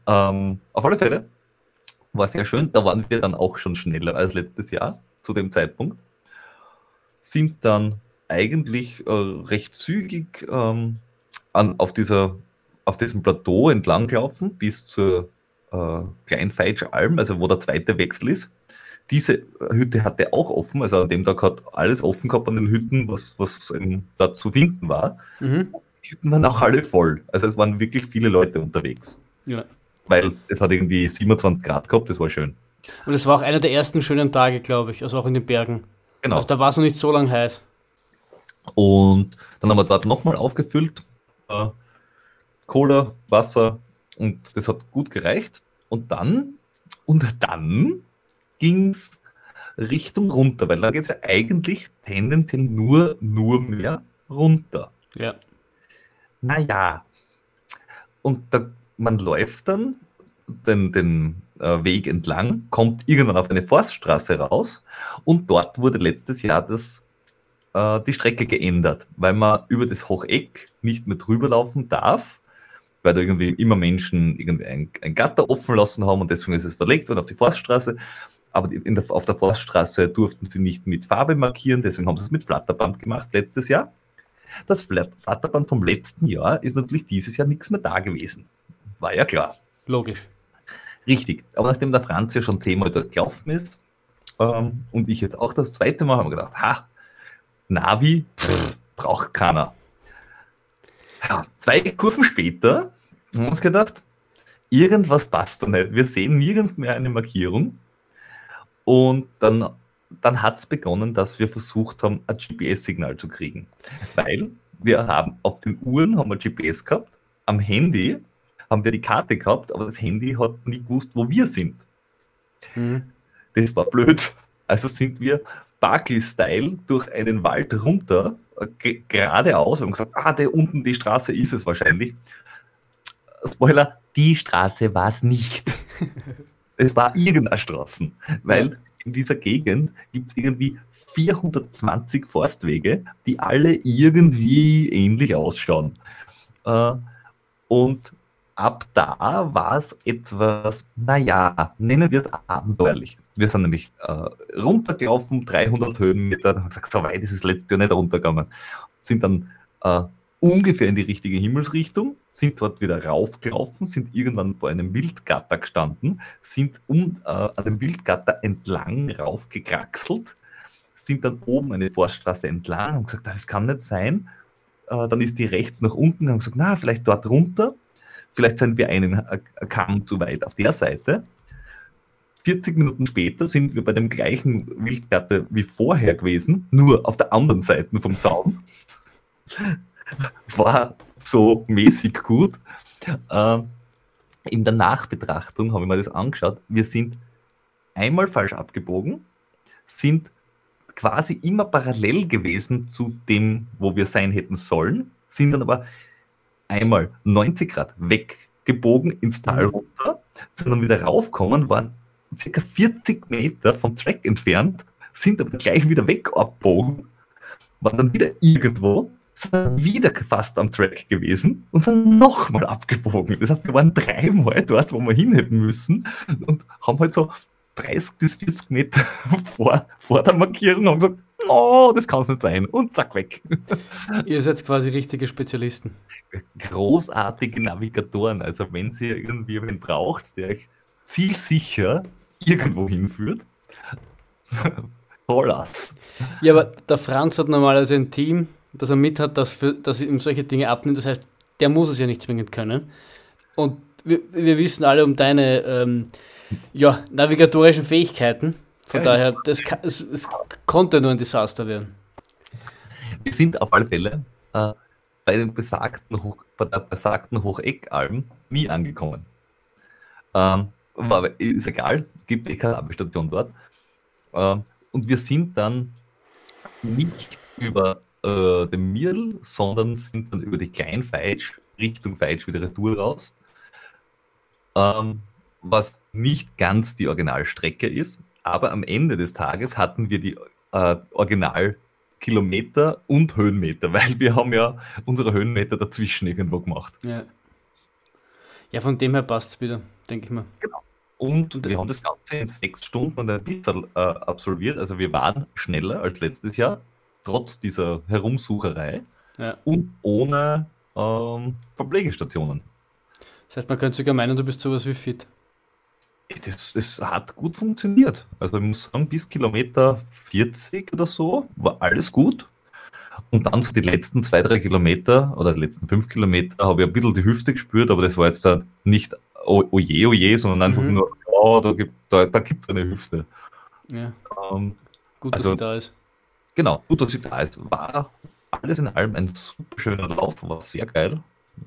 A: Ähm, auf alle Fälle war sehr schön. Da waren wir dann auch schon schneller als letztes Jahr zu dem Zeitpunkt. Sind dann eigentlich äh, recht zügig ähm, an, auf, dieser, auf diesem Plateau entlang gelaufen bis zur äh, Kleinfeitschalm, also wo der zweite Wechsel ist. Diese Hütte hatte auch offen, also an dem Tag hat alles offen gehabt an den Hütten, was, was da zu finden war.
B: Mhm.
A: Die Hütten waren auch alle voll. Also es waren wirklich viele Leute unterwegs
B: Ja.
A: weil es hat irgendwie 27 Grad gehabt, das war schön.
B: Und es war auch einer der ersten schönen Tage, glaube ich, also auch in den Bergen.
A: Genau.
B: Also da war es noch nicht so lang heiß.
A: Und dann haben wir dort nochmal aufgefüllt, äh, Cola, Wasser und das hat gut gereicht. Und dann, und dann ging es Richtung runter, weil da geht es ja eigentlich tendenziell nur, nur mehr runter.
B: Ja.
A: Naja. Und da, man läuft dann den, den äh, Weg entlang, kommt irgendwann auf eine Forststraße raus und dort wurde letztes Jahr das, äh, die Strecke geändert, weil man über das Hocheck nicht mehr drüber laufen darf, weil da irgendwie immer Menschen irgendwie ein, ein Gatter offen lassen haben und deswegen ist es verlegt worden auf die Forststraße. Aber der, auf der Forststraße durften sie nicht mit Farbe markieren, deswegen haben sie es mit Flatterband gemacht letztes Jahr. Das Flat- Flatterband vom letzten Jahr ist natürlich dieses Jahr nichts mehr da gewesen. War ja klar.
B: Logisch.
A: Richtig. Aber nachdem der Franz ja schon zehnmal dort gelaufen ist ähm, und ich jetzt auch das zweite Mal, haben wir gedacht, ha, Navi pff, braucht keiner. Ja, zwei Kurven später haben wir uns gedacht, irgendwas passt da nicht. Wir sehen nirgends mehr eine Markierung. Und dann, dann hat es begonnen, dass wir versucht haben, ein GPS-Signal zu kriegen. Weil wir haben auf den Uhren haben wir GPS gehabt, am Handy haben wir die Karte gehabt, aber das Handy hat nie gewusst, wo wir sind.
B: Mhm.
A: Das war blöd. Also sind wir Barclay-Style durch einen Wald runter, äh, ge- geradeaus. Wir haben gesagt, ah, da unten die Straße ist es wahrscheinlich. Spoiler, die Straße war es nicht. es war irgendeine Straße, weil in dieser Gegend gibt es irgendwie 420 Forstwege, die alle irgendwie ähnlich ausschauen. Äh, und ab da war es etwas, naja, nennen wir es abenteuerlich. Wir sind nämlich äh, runtergelaufen, 300 Höhenmeter, haben gesagt, so weit ist es letztes Jahr nicht runtergegangen. Sind dann äh, ungefähr in die richtige Himmelsrichtung, sind dort wieder raufgelaufen, sind irgendwann vor einem Wildgatter gestanden, sind um, äh, an dem Wildgatter entlang raufgekraxelt, sind dann oben eine Forststraße entlang und gesagt, das kann nicht sein. Äh, dann ist die rechts nach unten, haben gesagt, na, vielleicht dort runter. Vielleicht sind wir einen äh, Kamm zu weit auf der Seite. 40 Minuten später sind wir bei dem gleichen Wildgatter wie vorher gewesen, nur auf der anderen Seite vom Zaun. War so mäßig gut. Ähm, in der Nachbetrachtung habe ich mir das angeschaut. Wir sind einmal falsch abgebogen, sind quasi immer parallel gewesen zu dem, wo wir sein hätten sollen, sind dann aber einmal 90 Grad weggebogen ins Tal runter, sind dann wieder raufgekommen, waren circa 40 Meter vom Track entfernt, sind aber gleich wieder weg abgebogen, waren dann wieder irgendwo, sind dann wieder fast am Track gewesen und sind nochmal abgebogen. Das heißt, wir waren dreimal dort, wo wir hin hätten müssen und haben halt so 30 bis 40 Meter vor, vor der Markierung haben gesagt, oh, das kann es nicht sein. Und zack, weg.
B: Ihr seid quasi richtige Spezialisten.
A: Großartige Navigatoren. Also wenn ihr irgendwie wen braucht, der euch zielsicher irgendwo hinführt, Holas.
B: Ja, aber der Franz hat normalerweise ein Team, das er mit hat, das, für, das ihm solche Dinge abnimmt. Das heißt, der muss es ja nicht zwingend können. Und wir, wir wissen alle um deine ähm, ja, navigatorischen Fähigkeiten. Von ja, daher, das, es, es, konnte nur ein Desaster werden.
A: Wir sind auf alle Fälle äh, bei, den besagten Hoch, bei der besagten Hocheckalm nie angekommen. Ähm, aber ist egal, gibt eh keine Abstation dort. Ähm, und wir sind dann nicht über äh, den Mirl, sondern sind dann über die Kleinfeitsch Richtung Feitsch wieder retour raus. Ähm, was nicht ganz die Originalstrecke ist, aber am Ende des Tages hatten wir die äh, Originalkilometer und Höhenmeter, weil wir haben ja unsere Höhenmeter dazwischen irgendwo gemacht.
B: Ja, ja von dem her passt es wieder, denke ich mal.
A: Genau. Und wir haben das Ganze in sechs Stunden und ein bisschen äh, absolviert. Also wir waren schneller als letztes Jahr, trotz dieser Herumsucherei ja. und ohne ähm, Verpflegestationen.
B: Das heißt, man könnte sogar meinen, du bist sowas wie fit.
A: Das, das hat gut funktioniert. Also ich muss sagen, bis Kilometer 40 oder so war alles gut. Und dann so die letzten zwei, drei Kilometer oder die letzten fünf Kilometer habe ich ein bisschen die Hüfte gespürt, aber das war jetzt da nicht oje, oje, sondern einfach mhm. nur, oh, da gibt es da, da eine Hüfte.
B: Ja. Ähm, gut, dass also, sie da ist.
A: Genau, gut, dass sie da ist. War alles in allem ein super schöner Lauf, war sehr geil.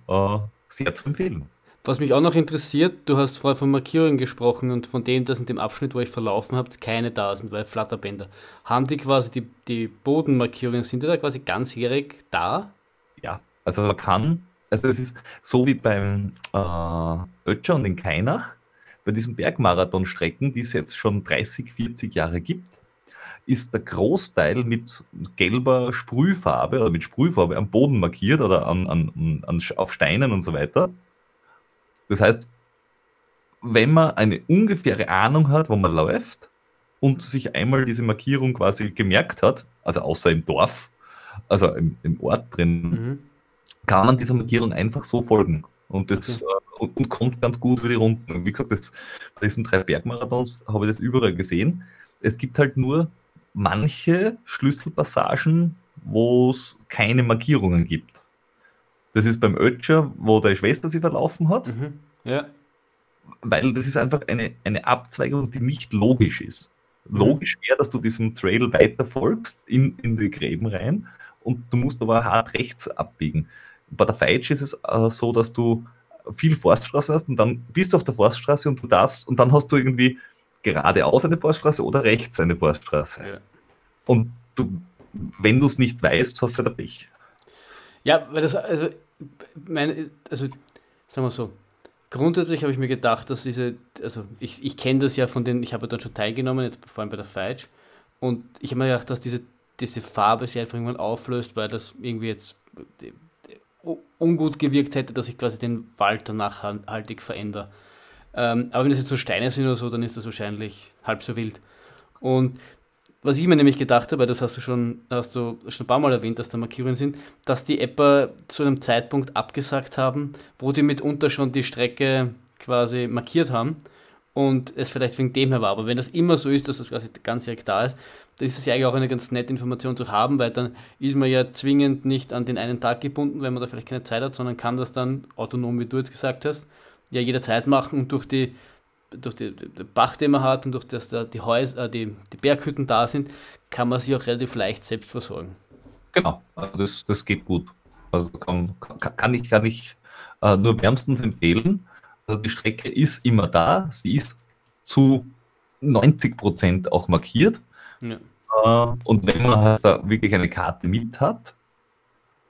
A: Äh, sehr zu empfehlen.
B: Was mich auch noch interessiert, du hast vorher von Markierungen gesprochen und von dem, dass in dem Abschnitt, wo ich verlaufen habt, keine da sind, weil Flatterbänder. Haben die quasi die, die Bodenmarkierungen, sind die da quasi ganzjährig da?
A: Ja, also man kann, also es ist so wie beim äh, Ötscher und in Kainach, bei diesen Bergmarathonstrecken, die es jetzt schon 30, 40 Jahre gibt, ist der Großteil mit gelber Sprühfarbe oder mit Sprühfarbe am Boden markiert oder an, an, an, auf Steinen und so weiter. Das heißt, wenn man eine ungefähre Ahnung hat, wo man läuft und sich einmal diese Markierung quasi gemerkt hat, also außer im Dorf, also im, im Ort drin, mhm. kann man dieser Markierung einfach so folgen. Und, das, okay. äh, und, und, kommt ganz gut für die Runden. Wie gesagt, das, bei diesen drei Bergmarathons habe ich das überall gesehen. Es gibt halt nur manche Schlüsselpassagen, wo es keine Markierungen gibt. Das ist beim Ötscher, wo deine Schwester sie verlaufen hat. Mhm.
B: Ja.
A: Weil das ist einfach eine, eine Abzweigung, die nicht logisch ist. Mhm. Logisch wäre, dass du diesem Trail weiter folgst in, in die Gräben rein und du musst aber hart rechts abbiegen. Bei der Feitsch ist es äh, so, dass du viel Forststraße hast und dann bist du auf der Forststraße und du darfst und dann hast du irgendwie geradeaus eine Forststraße oder rechts eine Forststraße. Ja. Und du, wenn du es nicht weißt, hast du halt Pech.
B: Ja, weil das, also meine, also sagen wir so, grundsätzlich habe ich mir gedacht, dass diese, also ich, ich kenne das ja von den, ich habe dann schon teilgenommen, jetzt vor allem bei der Feitsch, und ich habe mir gedacht, dass diese, diese Farbe sich einfach irgendwann auflöst, weil das irgendwie jetzt ungut gewirkt hätte, dass ich quasi den Wald danach haltig verändere. Ähm, aber wenn das jetzt so Steine sind oder so, dann ist das wahrscheinlich halb so wild. Und was ich mir nämlich gedacht habe, das hast du schon, hast du schon ein paar Mal erwähnt, dass da Markierungen sind, dass die Apper zu einem Zeitpunkt abgesagt haben, wo die mitunter schon die Strecke quasi markiert haben und es vielleicht wegen dem her war. Aber wenn das immer so ist, dass das quasi ganz direkt da ist, dann ist es ja eigentlich auch eine ganz nette Information zu haben, weil dann ist man ja zwingend nicht an den einen Tag gebunden, wenn man da vielleicht keine Zeit hat, sondern kann das dann autonom, wie du jetzt gesagt hast, ja jederzeit machen und durch die durch die, den Bach, den man hat und durch das da die, Häuser, äh, die, die Berghütten da sind, kann man sich auch relativ leicht selbst versorgen.
A: Genau, also das, das geht gut. Also kann, kann ich, kann ich äh, nur wärmstens empfehlen. Also die Strecke ist immer da, sie ist zu 90 Prozent auch markiert. Ja. Äh, und wenn man halt da wirklich eine Karte mit hat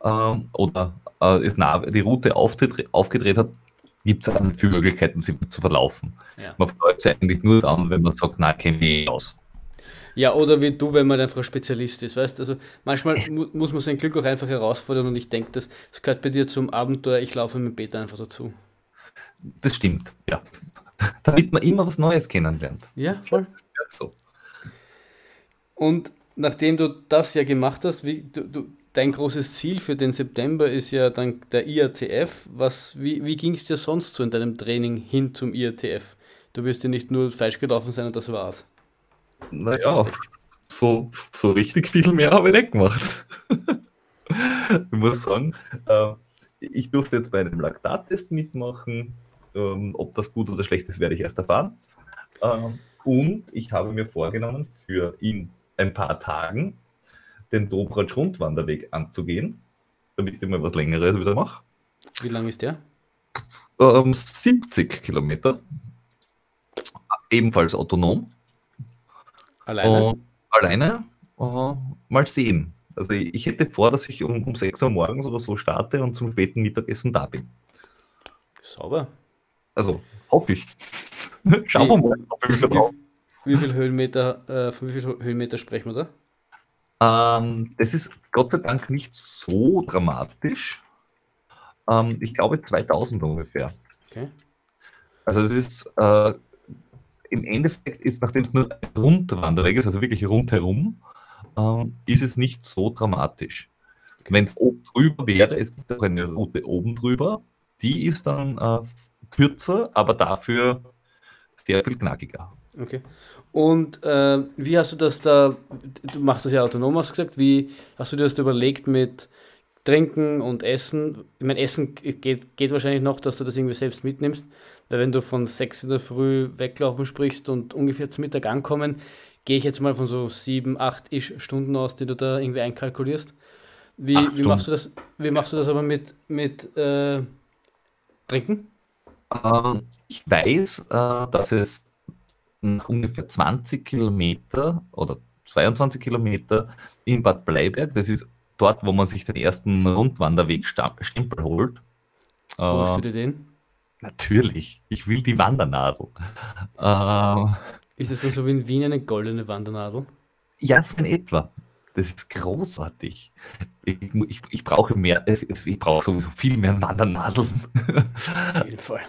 A: äh, oder äh, die Route aufgedreht hat, gibt es dann viele Möglichkeiten, sie zu verlaufen. Ja. Man freut sich eigentlich nur dann, wenn man sagt, na, kenne ich aus.
B: Ja, oder wie du, wenn man einfach Spezialist ist, weißt Also manchmal mu muss man sein Glück auch einfach herausfordern und ich denke, das, das gehört bei dir zum Abenteuer, ich laufe mit Beta einfach dazu.
A: Das stimmt, ja. Damit man immer was Neues kennenlernt.
B: Ja, voll. So. Und nachdem du das ja gemacht hast, wie, du, du, dein großes Ziel für den September ist ja dann der IATF. Was, wie wie ging es dir sonst so in deinem Training hin zum IATF? Du wirst ja nicht nur falsch gelaufen sein und das war's.
A: Naja, so, so richtig viel mehr habe ich nicht gemacht. ich muss sagen, äh, ich durfte jetzt bei einem Laktattest mitmachen. Ähm, ob das gut oder schlecht ist, werde ich erst erfahren. Ähm, und ich habe mir vorgenommen, für in ein paar Tagen den Dobratsch-Rundwanderweg anzugehen, damit ich mal was Längeres wieder mache.
B: Wie lang ist der?
A: Ähm, 70 Kilometer. Ebenfalls autonom.
B: Alleine?
A: Und alleine. äh, mal sehen. Also ich, hätte vor, dass ich um, um 6 Uhr morgens oder so starte und zum späten Mittagessen da bin.
B: Sauber.
A: Also hoffe ich. Schauen wir mal, ob ich
B: Wie,
A: vertraue.
B: wie viel Höhenmeter, äh, von wie viel Höhenmeter sprechen wir da?
A: Ähm, das ist Gott sei Dank nicht so dramatisch. Ähm, ich glaube 2000 ungefähr.
B: Okay.
A: Also es ist äh, im Endeffekt ist, nachdem es nur ein Rundwanderweg ist, also wirklich rundherum, ähm, ist es nicht so dramatisch. Wenn es oben drüber wäre, es gibt auch eine Route oben drüber, die ist dann äh, kürzer, aber dafür sehr viel knackiger.
B: Okay. Und äh, wie hast du das da, du machst das ja autonom, hast gesagt, wie hast du dir das da überlegt mit Trinken und Essen? Ich meine, Essen geht, geht wahrscheinlich noch, dass du das irgendwie selbst mitnimmst, weil wenn du von 6 in der Früh weglaufen sprichst und ungefähr zum Mittag ankommen, gehe ich jetzt mal von so 7, 8 -ish Stunden aus, die du da irgendwie einkalkulierst. Wie, wie machst du das, wie machst du das aber mit, mit äh, Trinken?
A: Ähm, ich weiß, äh, dass es nach ungefähr 20 Kilometer oder 22 Kilometer in Bad Bleiberg, das ist dort, wo man sich den ersten Rundwanderweg-Stempel holt.
B: Holst du
A: Äh,
B: dir den?
A: natürlich, ich will die Wandernadel. Äh,
B: Ist es dann so wie in Wien eine goldene Wandernadel?
A: ja, so in etwa. Das ist großartig. Ich, ich, ich brauche mehr, ich brauche sowieso viel mehr Wandernadeln.
B: Auf jeden Fall.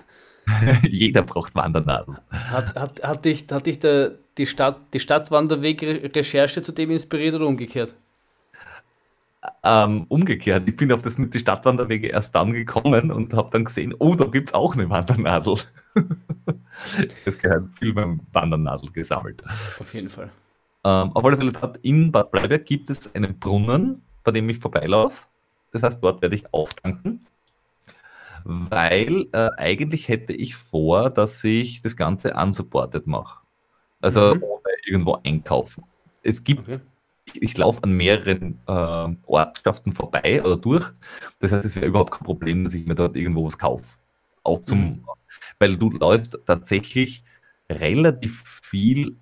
A: Jeder braucht Wandernadeln.
B: Hat, hat, hat dich, hat dich der, die, Stadt, die Stadtwanderweg-Recherche zu dem inspiriert oder umgekehrt?
A: Ähm, umgekehrt, ich bin auf das mit den Stadtwanderwege erst dann gekommen und habe dann gesehen, oh, da gibt es auch eine Wandernadel. es gehört viel beim Wandernadel gesammelt.
B: Auf jeden Fall.
A: Ähm, auf alle Fälle, in Bad Bleiberg gibt es einen Brunnen, bei dem ich vorbeilaufe. Das heißt, dort werde ich auftanken, weil äh, eigentlich hätte ich vor, dass ich das Ganze unsupported mache. Also
B: Mhm.
A: irgendwo einkaufen. Es gibt
B: Okay.
A: ich, ich laufe an mehreren äh, Ortschaften vorbei oder durch. Das heißt, es wäre überhaupt kein Problem, dass ich mir dort irgendwo was kaufe. Auch zum,
B: Mhm.
A: weil du läufst tatsächlich relativ viel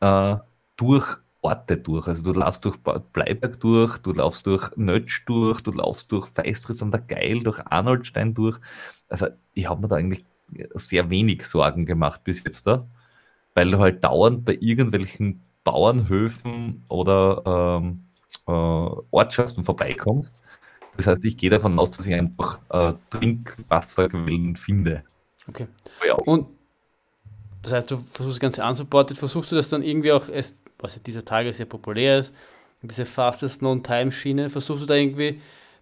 A: äh, durch Orte durch. Also du laufst durch Bleiberg durch, du laufst durch Nötsch durch, du laufst durch Feistritz an der Geil, durch Arnoldstein durch. Also ich habe mir da eigentlich sehr wenig Sorgen gemacht bis jetzt da, weil du halt dauernd bei irgendwelchen Bauernhöfen oder ähm, äh, Ortschaften vorbeikommst. Das heißt, ich gehe davon aus, dass ich einfach äh, Trinkwasserquellen finde.
B: okay.
A: Ja,
B: Und das heißt, du versuchst das Ganze unsupported, versuchst du das dann irgendwie auch, was ja dieser Tage sehr populär ist, diese Fastest Non-Time-Schiene, versuchst du da irgendwie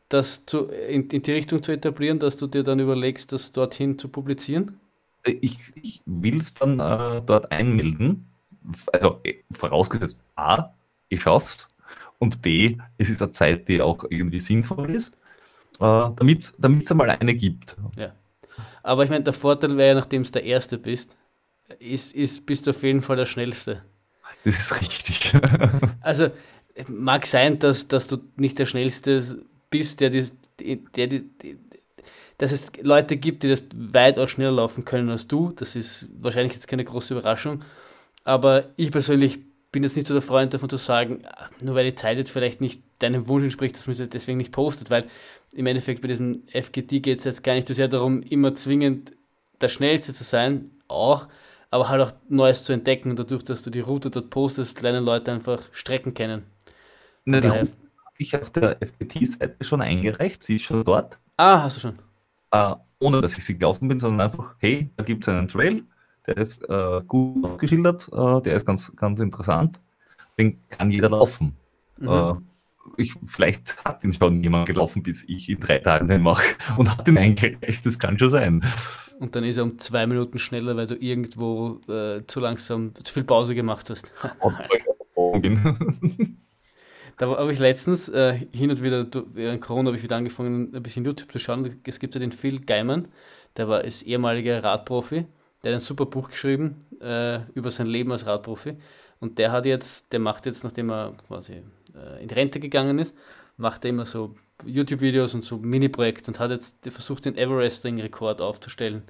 B: das zu, in, in die Richtung zu etablieren, dass du dir dann überlegst, das dorthin zu publizieren?
A: ich, ich will es dann äh, dort einmelden. Also äh, vorausgesetzt A, ich schaff's und B, es ist eine Zeit, die auch irgendwie sinnvoll ist, äh, damit es einmal eine gibt.
B: Ja. Aber ich meine, der Vorteil wäre ja, nachdem du der Erste bist, ist, ist, bist du auf jeden Fall der Schnellste.
A: Das ist richtig.
B: Also mag sein, dass, dass du nicht der Schnellste bist, der die, der die, die, dass es Leute gibt, die das weitaus schneller laufen können als du. Das ist wahrscheinlich jetzt keine große Überraschung. Aber ich persönlich bin jetzt nicht so der Freund davon zu sagen, ah, nur weil die Zeit jetzt vielleicht nicht deinem Wunsch entspricht, dass man sie deswegen nicht postet, weil im Endeffekt bei diesem FGT geht es jetzt gar nicht so sehr darum, immer zwingend der Schnellste zu sein, auch, aber halt auch Neues zu entdecken und dadurch, dass du die Route dort postest, lernen Leute einfach Strecken kennen.
A: Na, die
B: daher-
A: Route habe ich auf der FPT-Seite schon eingereicht, sie ist schon dort,
B: Ah, hast du schon.
A: äh, ohne dass ich sie gelaufen bin, sondern einfach, hey, da gibt es einen Trail, der ist äh, gut ausgeschildert, äh, der ist ganz, ganz interessant, den kann jeder laufen.
B: Mhm.
A: Äh, ich, vielleicht hat ihn schon jemand gelaufen, bis ich in drei Tagen den mache und hat ihn eingereicht, das kann schon sein.
B: Und dann ist er um zwei Minuten schneller, weil du irgendwo äh, zu langsam, zu viel Pause gemacht hast. Da habe ich letztens äh, hin und wieder, während Corona habe ich wieder angefangen, ein bisschen YouTube zu schauen. Es gibt ja den Phil Geimann, der war ist ehemaliger Radprofi, der hat ein super Buch geschrieben äh, über sein Leben als Radprofi. Und der hat jetzt, der macht jetzt, nachdem er quasi äh, in Rente gegangen ist, macht er immer so YouTube-Videos und so Mini-Projekte und hat jetzt versucht, den Everesting-Rekord aufzustellen.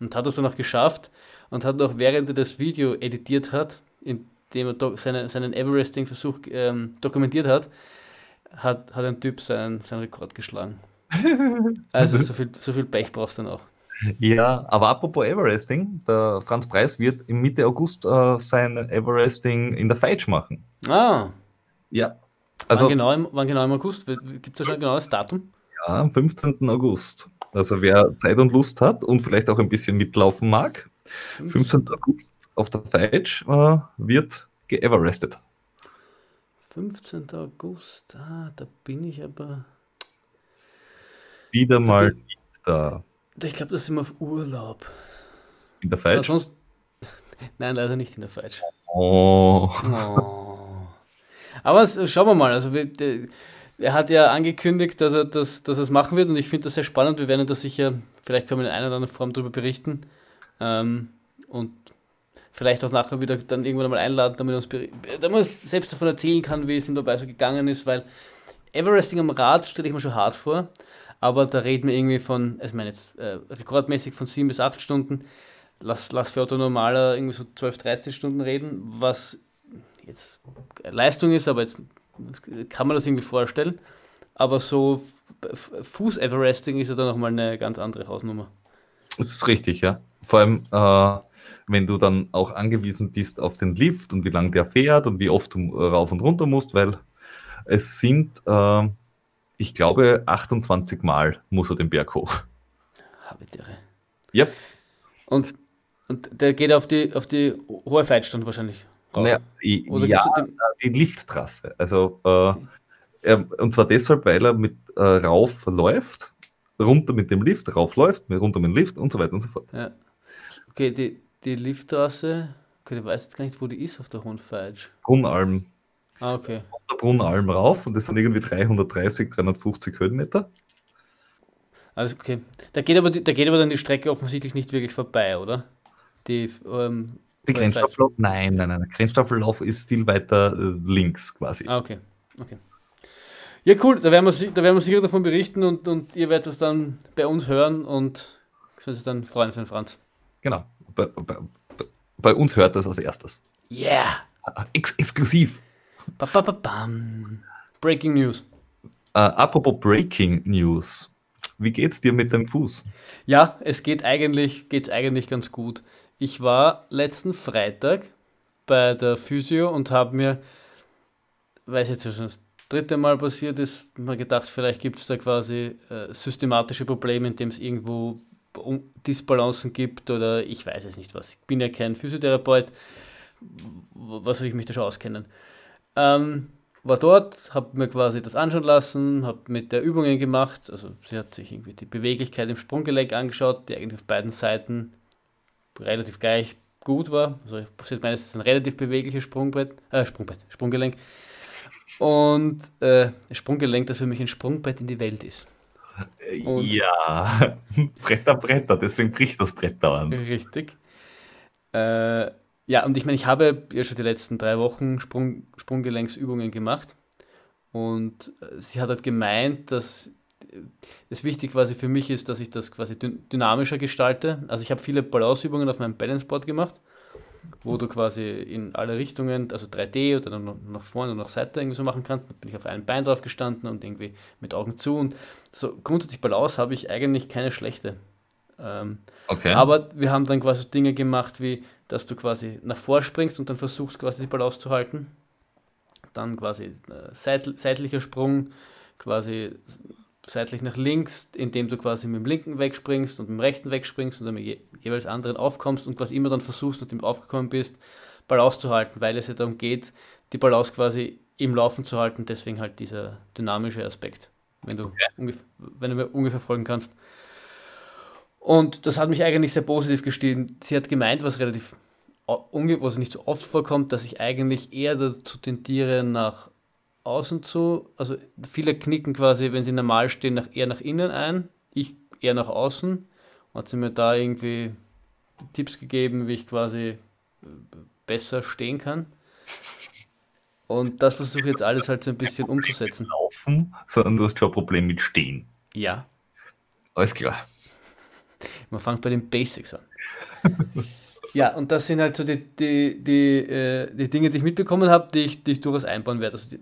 B: Und hat es dann auch geschafft und hat auch während er das Video editiert hat, indem er seine, seinen Everesting-Versuch ähm, dokumentiert hat, hat, hat ein Typ seinen, seinen Rekord geschlagen. Also so viel, so viel Pech brauchst du dann auch.
A: Ja, aber apropos Everesting, der Franz Preis wird im Mitte August äh, sein Everesting in der Feitsch machen.
B: Ah.
A: Ja.
B: Also, wann, genau im, wann genau im August? Gibt es da schon ein genaues Datum?
A: Ja, am 15. August. Also wer Zeit und Lust hat und vielleicht auch ein bisschen mitlaufen mag, 15. August auf der Feitsch äh, wird geeverestet.
B: 15. August, ah, da bin ich aber.
A: Wieder mal bin, da.
B: Ich glaube, das sind wir auf Urlaub.
A: In der Feitsch? Sonst...
B: Nein, leider nicht in der Feitsch.
A: Oh.
B: oh. Aber schauen wir mal. Also, er hat ja angekündigt, dass er das, dass er es machen wird und ich finde das sehr spannend. Wir werden das sicher, vielleicht können wir in einer oder anderen Form darüber berichten. Ähm, und vielleicht auch nachher wieder dann irgendwann mal einladen, damit, uns, damit man selbst davon erzählen kann, wie es ihm dabei so gegangen ist, weil Everesting am Rad stelle ich mir schon hart vor, aber da reden wir irgendwie von, ich meine jetzt äh, rekordmäßig von sieben bis acht Stunden, lass, lass für Otto Normaler irgendwie so 12, 13 Stunden reden, was jetzt Leistung ist, aber jetzt kann man das irgendwie vorstellen. Aber so Fuß-Everesting ist ja dann nochmal eine ganz andere Hausnummer.
A: Das ist richtig, ja. Vor allem, äh, wenn du dann auch angewiesen bist auf den Lift und wie lange der fährt und wie oft du rauf und runter musst, weil es sind, äh, ich glaube, 28 Mal muss er den Berg hoch.
B: Irre.
A: Ja.
B: Und, und der geht auf die, auf die hohe Feitstand wahrscheinlich.
A: Naja, ja, die Lifttrasse. Also, äh, er, und zwar deshalb, weil er mit äh, rauf läuft, runter mit dem Lift, rauf läuft, runter mit dem Lift und so weiter und so fort.
B: Ja. Okay, die, die Lifttrasse, okay, ich weiß jetzt gar nicht, wo die ist auf der Hundfeitsch.
A: Brunnalm.
B: Ah, okay.
A: Von der Brunnalm rauf und das sind irgendwie 330, 350 Höhenmeter.
B: Also, okay. Da geht aber, da geht aber dann die Strecke offensichtlich nicht wirklich vorbei, oder? Die, ähm,
A: die Grenzstaffellauf? Nein, nein, nein. Der Grenzstaffellauf ist viel weiter äh, links quasi.
B: Ah, okay. okay. Ja, cool. Da werden wir, da werden wir sicher davon berichten und, und ihr werdet es dann bei uns hören und könnt euch dann freuen für den Franz.
A: Genau. Bei, bei, bei, uns hört das als erstes.
B: Yeah!
A: Ex exklusiv.
B: Ba, ba, ba. Breaking News.
A: Äh, apropos Breaking News. Wie geht's dir mit dem Fuß?
B: Ja, es geht eigentlich, geht's eigentlich ganz gut. Ich war letzten Freitag bei der Physio und habe mir, weiß jetzt schon das dritte Mal passiert ist, mal gedacht, vielleicht gibt es da quasi äh, systematische Probleme, indem es irgendwo Disbalancen gibt oder ich weiß es nicht was. Ich bin ja kein Physiotherapeut, was soll ich mich da schon auskennen? Ähm, war dort, habe mir quasi das anschauen lassen, habe mit der Übungen gemacht, also sie hat sich irgendwie die Beweglichkeit im Sprunggelenk angeschaut, die eigentlich auf beiden Seiten relativ gleich gut war. Also ich meine, es ist ein relativ bewegliches Sprungbrett, äh, Sprungbrett, Sprunggelenk. Und äh, Sprunggelenk, das für mich ein Sprungbrett in die Welt ist.
A: Und ja, Bretter, Bretter, deswegen bricht das Brett dauernd.
B: Richtig. Äh, ja, und ich meine, ich habe ja schon die letzten drei Wochen Sprung, Sprunggelenksübungen gemacht. Und äh, sie hat halt gemeint, dass das wichtig quasi für mich ist, dass ich das quasi dynamischer gestalte. Also ich habe viele Balanceübungen auf meinem Balanceboard gemacht, wo du quasi in alle Richtungen, also 3D oder dann nach vorne und nach Seite irgendwie so machen kannst. Da bin ich auf einem Bein drauf gestanden und irgendwie mit Augen zu. Und so grundsätzlich Balance habe ich eigentlich keine schlechte. Ähm,
A: okay.
B: Aber wir haben dann quasi Dinge gemacht, wie dass du quasi nach vor springst und dann versuchst quasi die Balance zu halten. Dann quasi äh, seit, seitlicher Sprung, quasi seitlich nach links, indem du quasi mit dem linken wegspringst und mit dem rechten wegspringst und dann mit je, jeweils anderen aufkommst und quasi immer dann versuchst, nachdem du aufgekommen bist, Balance zu halten, weil es ja darum geht, die Balance quasi im Laufen zu halten, deswegen halt dieser dynamische Aspekt, wenn du, okay. wenn du mir ungefähr folgen kannst. Und das hat mich eigentlich sehr positiv gestimmt. Sie hat gemeint, was relativ was nicht so oft vorkommt, dass ich eigentlich eher dazu tendiere, nach außen zu. Also viele knicken quasi, wenn sie normal stehen, nach, eher nach innen ein. Ich eher nach außen. Hat sie mir da irgendwie Tipps gegeben, wie ich quasi äh, besser stehen kann. Und das versuche ich jetzt alles halt so ein bisschen umzusetzen.
A: Laufen, sondern du hast schon ein Problem mit Stehen.
B: Ja.
A: Alles klar.
B: Man fängt bei den Basics an. ja, und das sind halt so die, die, die, äh, die Dinge, die ich mitbekommen habe, die ich, die ich durchaus einbauen werde. Also die,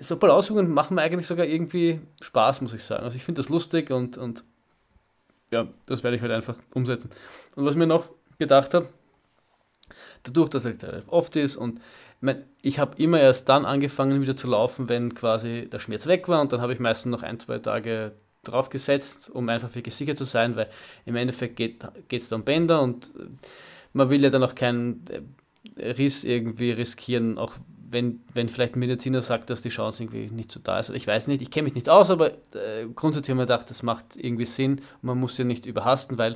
B: so Balanceübungen machen mir eigentlich sogar irgendwie Spaß, muss ich sagen. Also ich finde das lustig und, und ja, das werde ich halt einfach umsetzen. Und was ich mir noch gedacht habe, dadurch, dass es relativ oft ist und ich, ich habe immer erst dann angefangen wieder zu laufen, wenn quasi der Schmerz weg war und dann habe ich meistens noch ein, zwei Tage drauf gesetzt, um einfach wirklich sicher zu sein, weil im Endeffekt geht es da um Bänder und man will ja dann auch keinen Riss irgendwie riskieren, auch wenn, wenn vielleicht ein Mediziner sagt, dass die Chance irgendwie nicht so da ist. Ich weiß nicht, ich kenne mich nicht aus, aber äh, grundsätzlich habe ich mir gedacht, das macht irgendwie Sinn. Man muss ja nicht überhasten, weil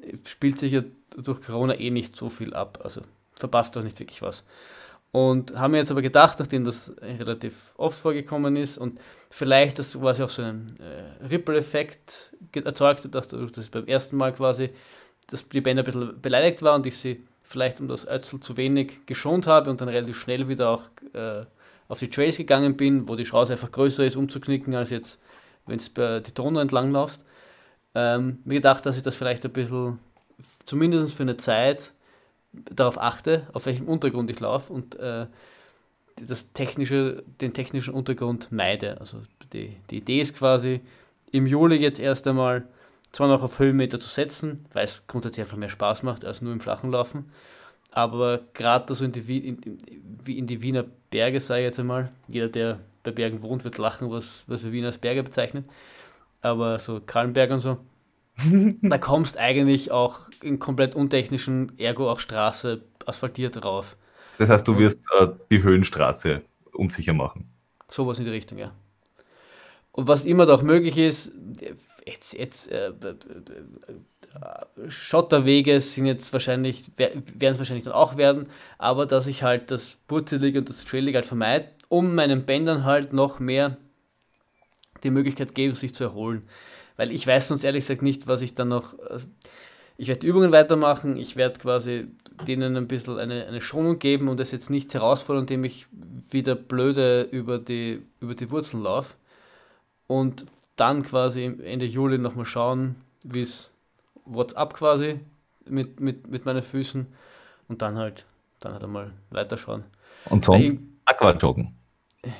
B: äh, spielt sich ja durch Corona eh nicht so viel ab. Also verpasst doch nicht wirklich was. Und haben mir jetzt aber gedacht, nachdem das relativ oft vorgekommen ist und vielleicht das quasi auch so einen äh, Ripple-Effekt erzeugt hat, dass das beim ersten Mal quasi dass die Bänder ein bisschen beleidigt war und ich sie vielleicht um das Ötzel zu wenig geschont habe und dann relativ schnell wieder auch äh, auf die Trails gegangen bin, wo die Chance einfach größer ist, umzuknicken, als jetzt, wenn du die Donau entlang laufst. Ähm, mir gedacht, dass ich das vielleicht ein bisschen, zumindest für eine Zeit, darauf achte, auf welchem Untergrund ich laufe und äh, das technische, den technischen Untergrund meide. Also die, die Idee ist quasi, im Juli jetzt erst einmal zwar noch auf Höhenmeter zu setzen, weil es grundsätzlich einfach mehr Spaß macht als nur im flachen Laufen. Aber gerade so in die, in, wie in die Wiener Berge, sage ich jetzt einmal, jeder, der bei Bergen wohnt, wird lachen, was, was wir Wiener als Berge bezeichnen. Aber so Kallenberg und so, da kommst eigentlich auch in komplett untechnischen, ergo auch Straße asphaltiert drauf.
A: Das heißt, du wirst äh, die Höhenstraße unsicher machen.
B: Sowas in die Richtung, ja. Und was immer doch möglich ist, jetzt, jetzt äh, Schotterwege sind jetzt wahrscheinlich, werden es wahrscheinlich dann auch werden, aber dass ich halt das Burzelige und das Trailige halt vermeide, um meinen Bändern halt noch mehr die Möglichkeit geben, sich zu erholen. Weil ich weiß sonst ehrlich gesagt nicht, was ich dann noch. Also ich werde Übungen weitermachen, ich werde quasi denen ein bisschen eine, eine Schonung geben und das jetzt nicht herausfordern, indem ich wieder blöde über die, über die Wurzeln laufe. Und dann quasi Ende Juli nochmal schauen, wie es WhatsApp quasi mit, mit, mit meinen Füßen und dann halt, dann halt einmal weiterschauen.
A: Und sonst Aquajoggen?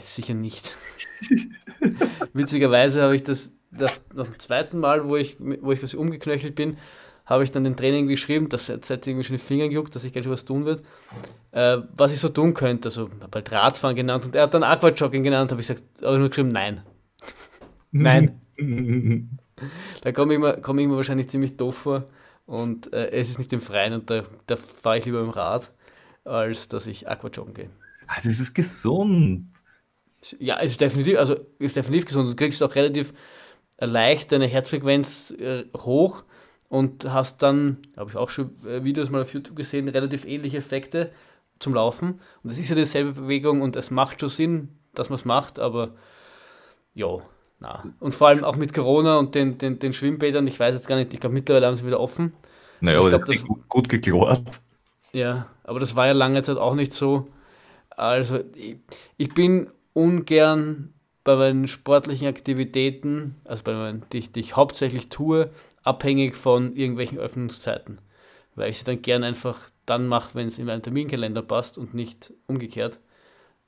B: Sicher nicht. Witzigerweise habe ich das nach, nach, dem zweiten Mal, wo ich, wo ich quasi umgeknöchelt bin, habe ich dann den Training geschrieben, dass jetzt irgendwie schon die Finger gejuckt, dass ich gleich was tun wird, äh, was ich so tun könnte. Also, habe halt Radfahren genannt und er hat dann Aquajogging genannt, habe ich gesagt, aber nur geschrieben, nein. Nein. da komme ich, mir, komm ich mir wahrscheinlich ziemlich doof vor und äh, es ist nicht im Freien und da, da fahre ich lieber im Rad, als dass ich Aquajoggen gehe.
A: Ah, das ist gesund.
B: Ja, es ist definitiv, also ist definitiv gesund. Du kriegst auch relativ leicht deine Herzfrequenz äh, hoch und hast dann, habe ich auch schon äh, Videos mal auf YouTube gesehen, relativ ähnliche Effekte zum Laufen. Und das ist ja dieselbe Bewegung und es macht schon Sinn, dass man es macht, aber ja, na. Und vor allem auch mit Corona und den, den, den Schwimmbädern, ich weiß jetzt gar nicht, ich glaube mittlerweile haben sie wieder offen.
A: Naja, aber glaub, das ist gut geklort.
B: Ja, aber das war ja lange Zeit auch nicht so. Also ich, ich bin ungern bei meinen sportlichen Aktivitäten, also bei meinen, die, ich, die ich hauptsächlich tue, abhängig von irgendwelchen Öffnungszeiten. Weil ich sie dann gern einfach dann mache, wenn es in meinen Terminkalender passt und nicht umgekehrt.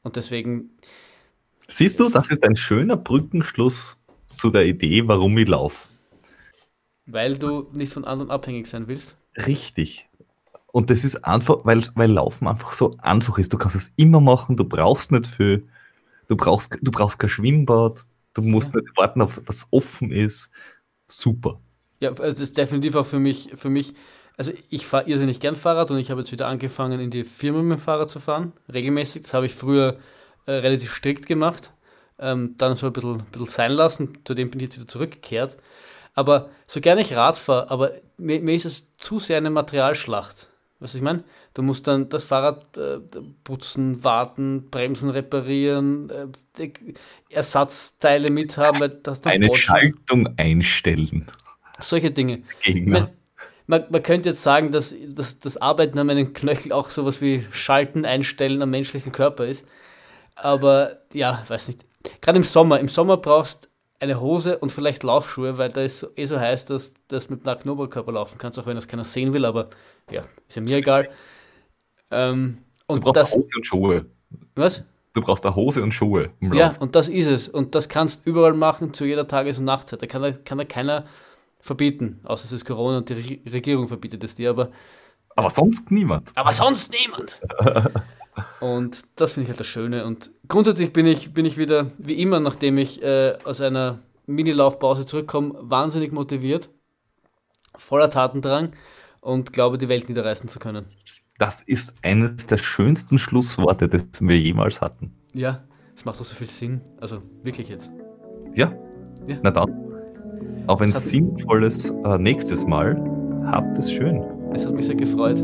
B: Und deswegen
A: Siehst du, das ist ein schöner Brückenschluss zu der Idee, warum ich laufe.
B: Weil du nicht von anderen abhängig sein willst?
A: Richtig. Und das ist einfach, weil, weil Laufen einfach so einfach ist. Du kannst es immer machen, du brauchst nicht viel, du brauchst, du brauchst kein Schwimmbad, du musst ja. nicht warten, auf das offen ist. Super.
B: Ja, also das ist definitiv auch für mich, für mich, also ich fahre irrsinnig gern Fahrrad und ich habe jetzt wieder angefangen, in die Firma mit dem Fahrrad zu fahren, regelmäßig. Das habe ich früher äh, relativ strikt gemacht. Ähm, dann so ein bisschen, ein bisschen sein lassen. Zudem bin ich jetzt wieder zurückgekehrt. Aber so gerne ich Rad fahre, aber mir, mir, ist es zu sehr eine Materialschlacht. Was ich meine? Du musst dann das Fahrrad äh, putzen, warten, Bremsen reparieren, äh, Ersatzteile mithaben, weil das dann
A: Eine Schaltung einstellen.
B: Solche Dinge.
A: Gegner.
B: Man, man, könnte jetzt sagen, dass, dass das Arbeiten an meinen Knöchel auch sowas wie Schalten einstellen am menschlichen Körper ist. Aber ja, weiß nicht. Gerade im Sommer. Im Sommer brauchst eine Hose und vielleicht Laufschuhe, weil da ist eh so heiß, dass du das mit nacktem Oberkörper laufen kannst, auch wenn das keiner sehen will, aber ja, ist ja mir egal. Ähm, und
A: du brauchst das, Hose und Schuhe.
B: Was?
A: Du brauchst eine Hose und Schuhe.
B: ja, und das ist es. Und das kannst du überall machen, zu jeder Tages- und Nachtzeit. Da kann da, kann da keiner verbieten, außer es ist Corona und die Regierung verbietet es dir, aber.
A: Aber sonst niemand.
B: Aber sonst niemand! und das finde ich halt das Schöne. Und grundsätzlich bin ich, bin ich wieder, wie immer, nachdem ich äh, aus einer Mini-Laufpause zurückkomme, wahnsinnig motiviert, voller Tatendrang und glaube, die Welt niederreißen zu können.
A: Das ist eines der schönsten Schlussworte, das wir jemals hatten.
B: Ja, es macht doch so viel Sinn. Also wirklich jetzt.
A: Ja, ja. na dann. Auf ein sinnvolles äh, nächstes Mal. Habt es schön.
B: Es hat mich sehr gefreut.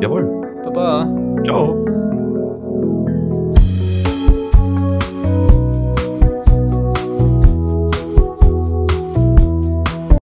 A: Jawohl.
B: Baba.
A: Ciao.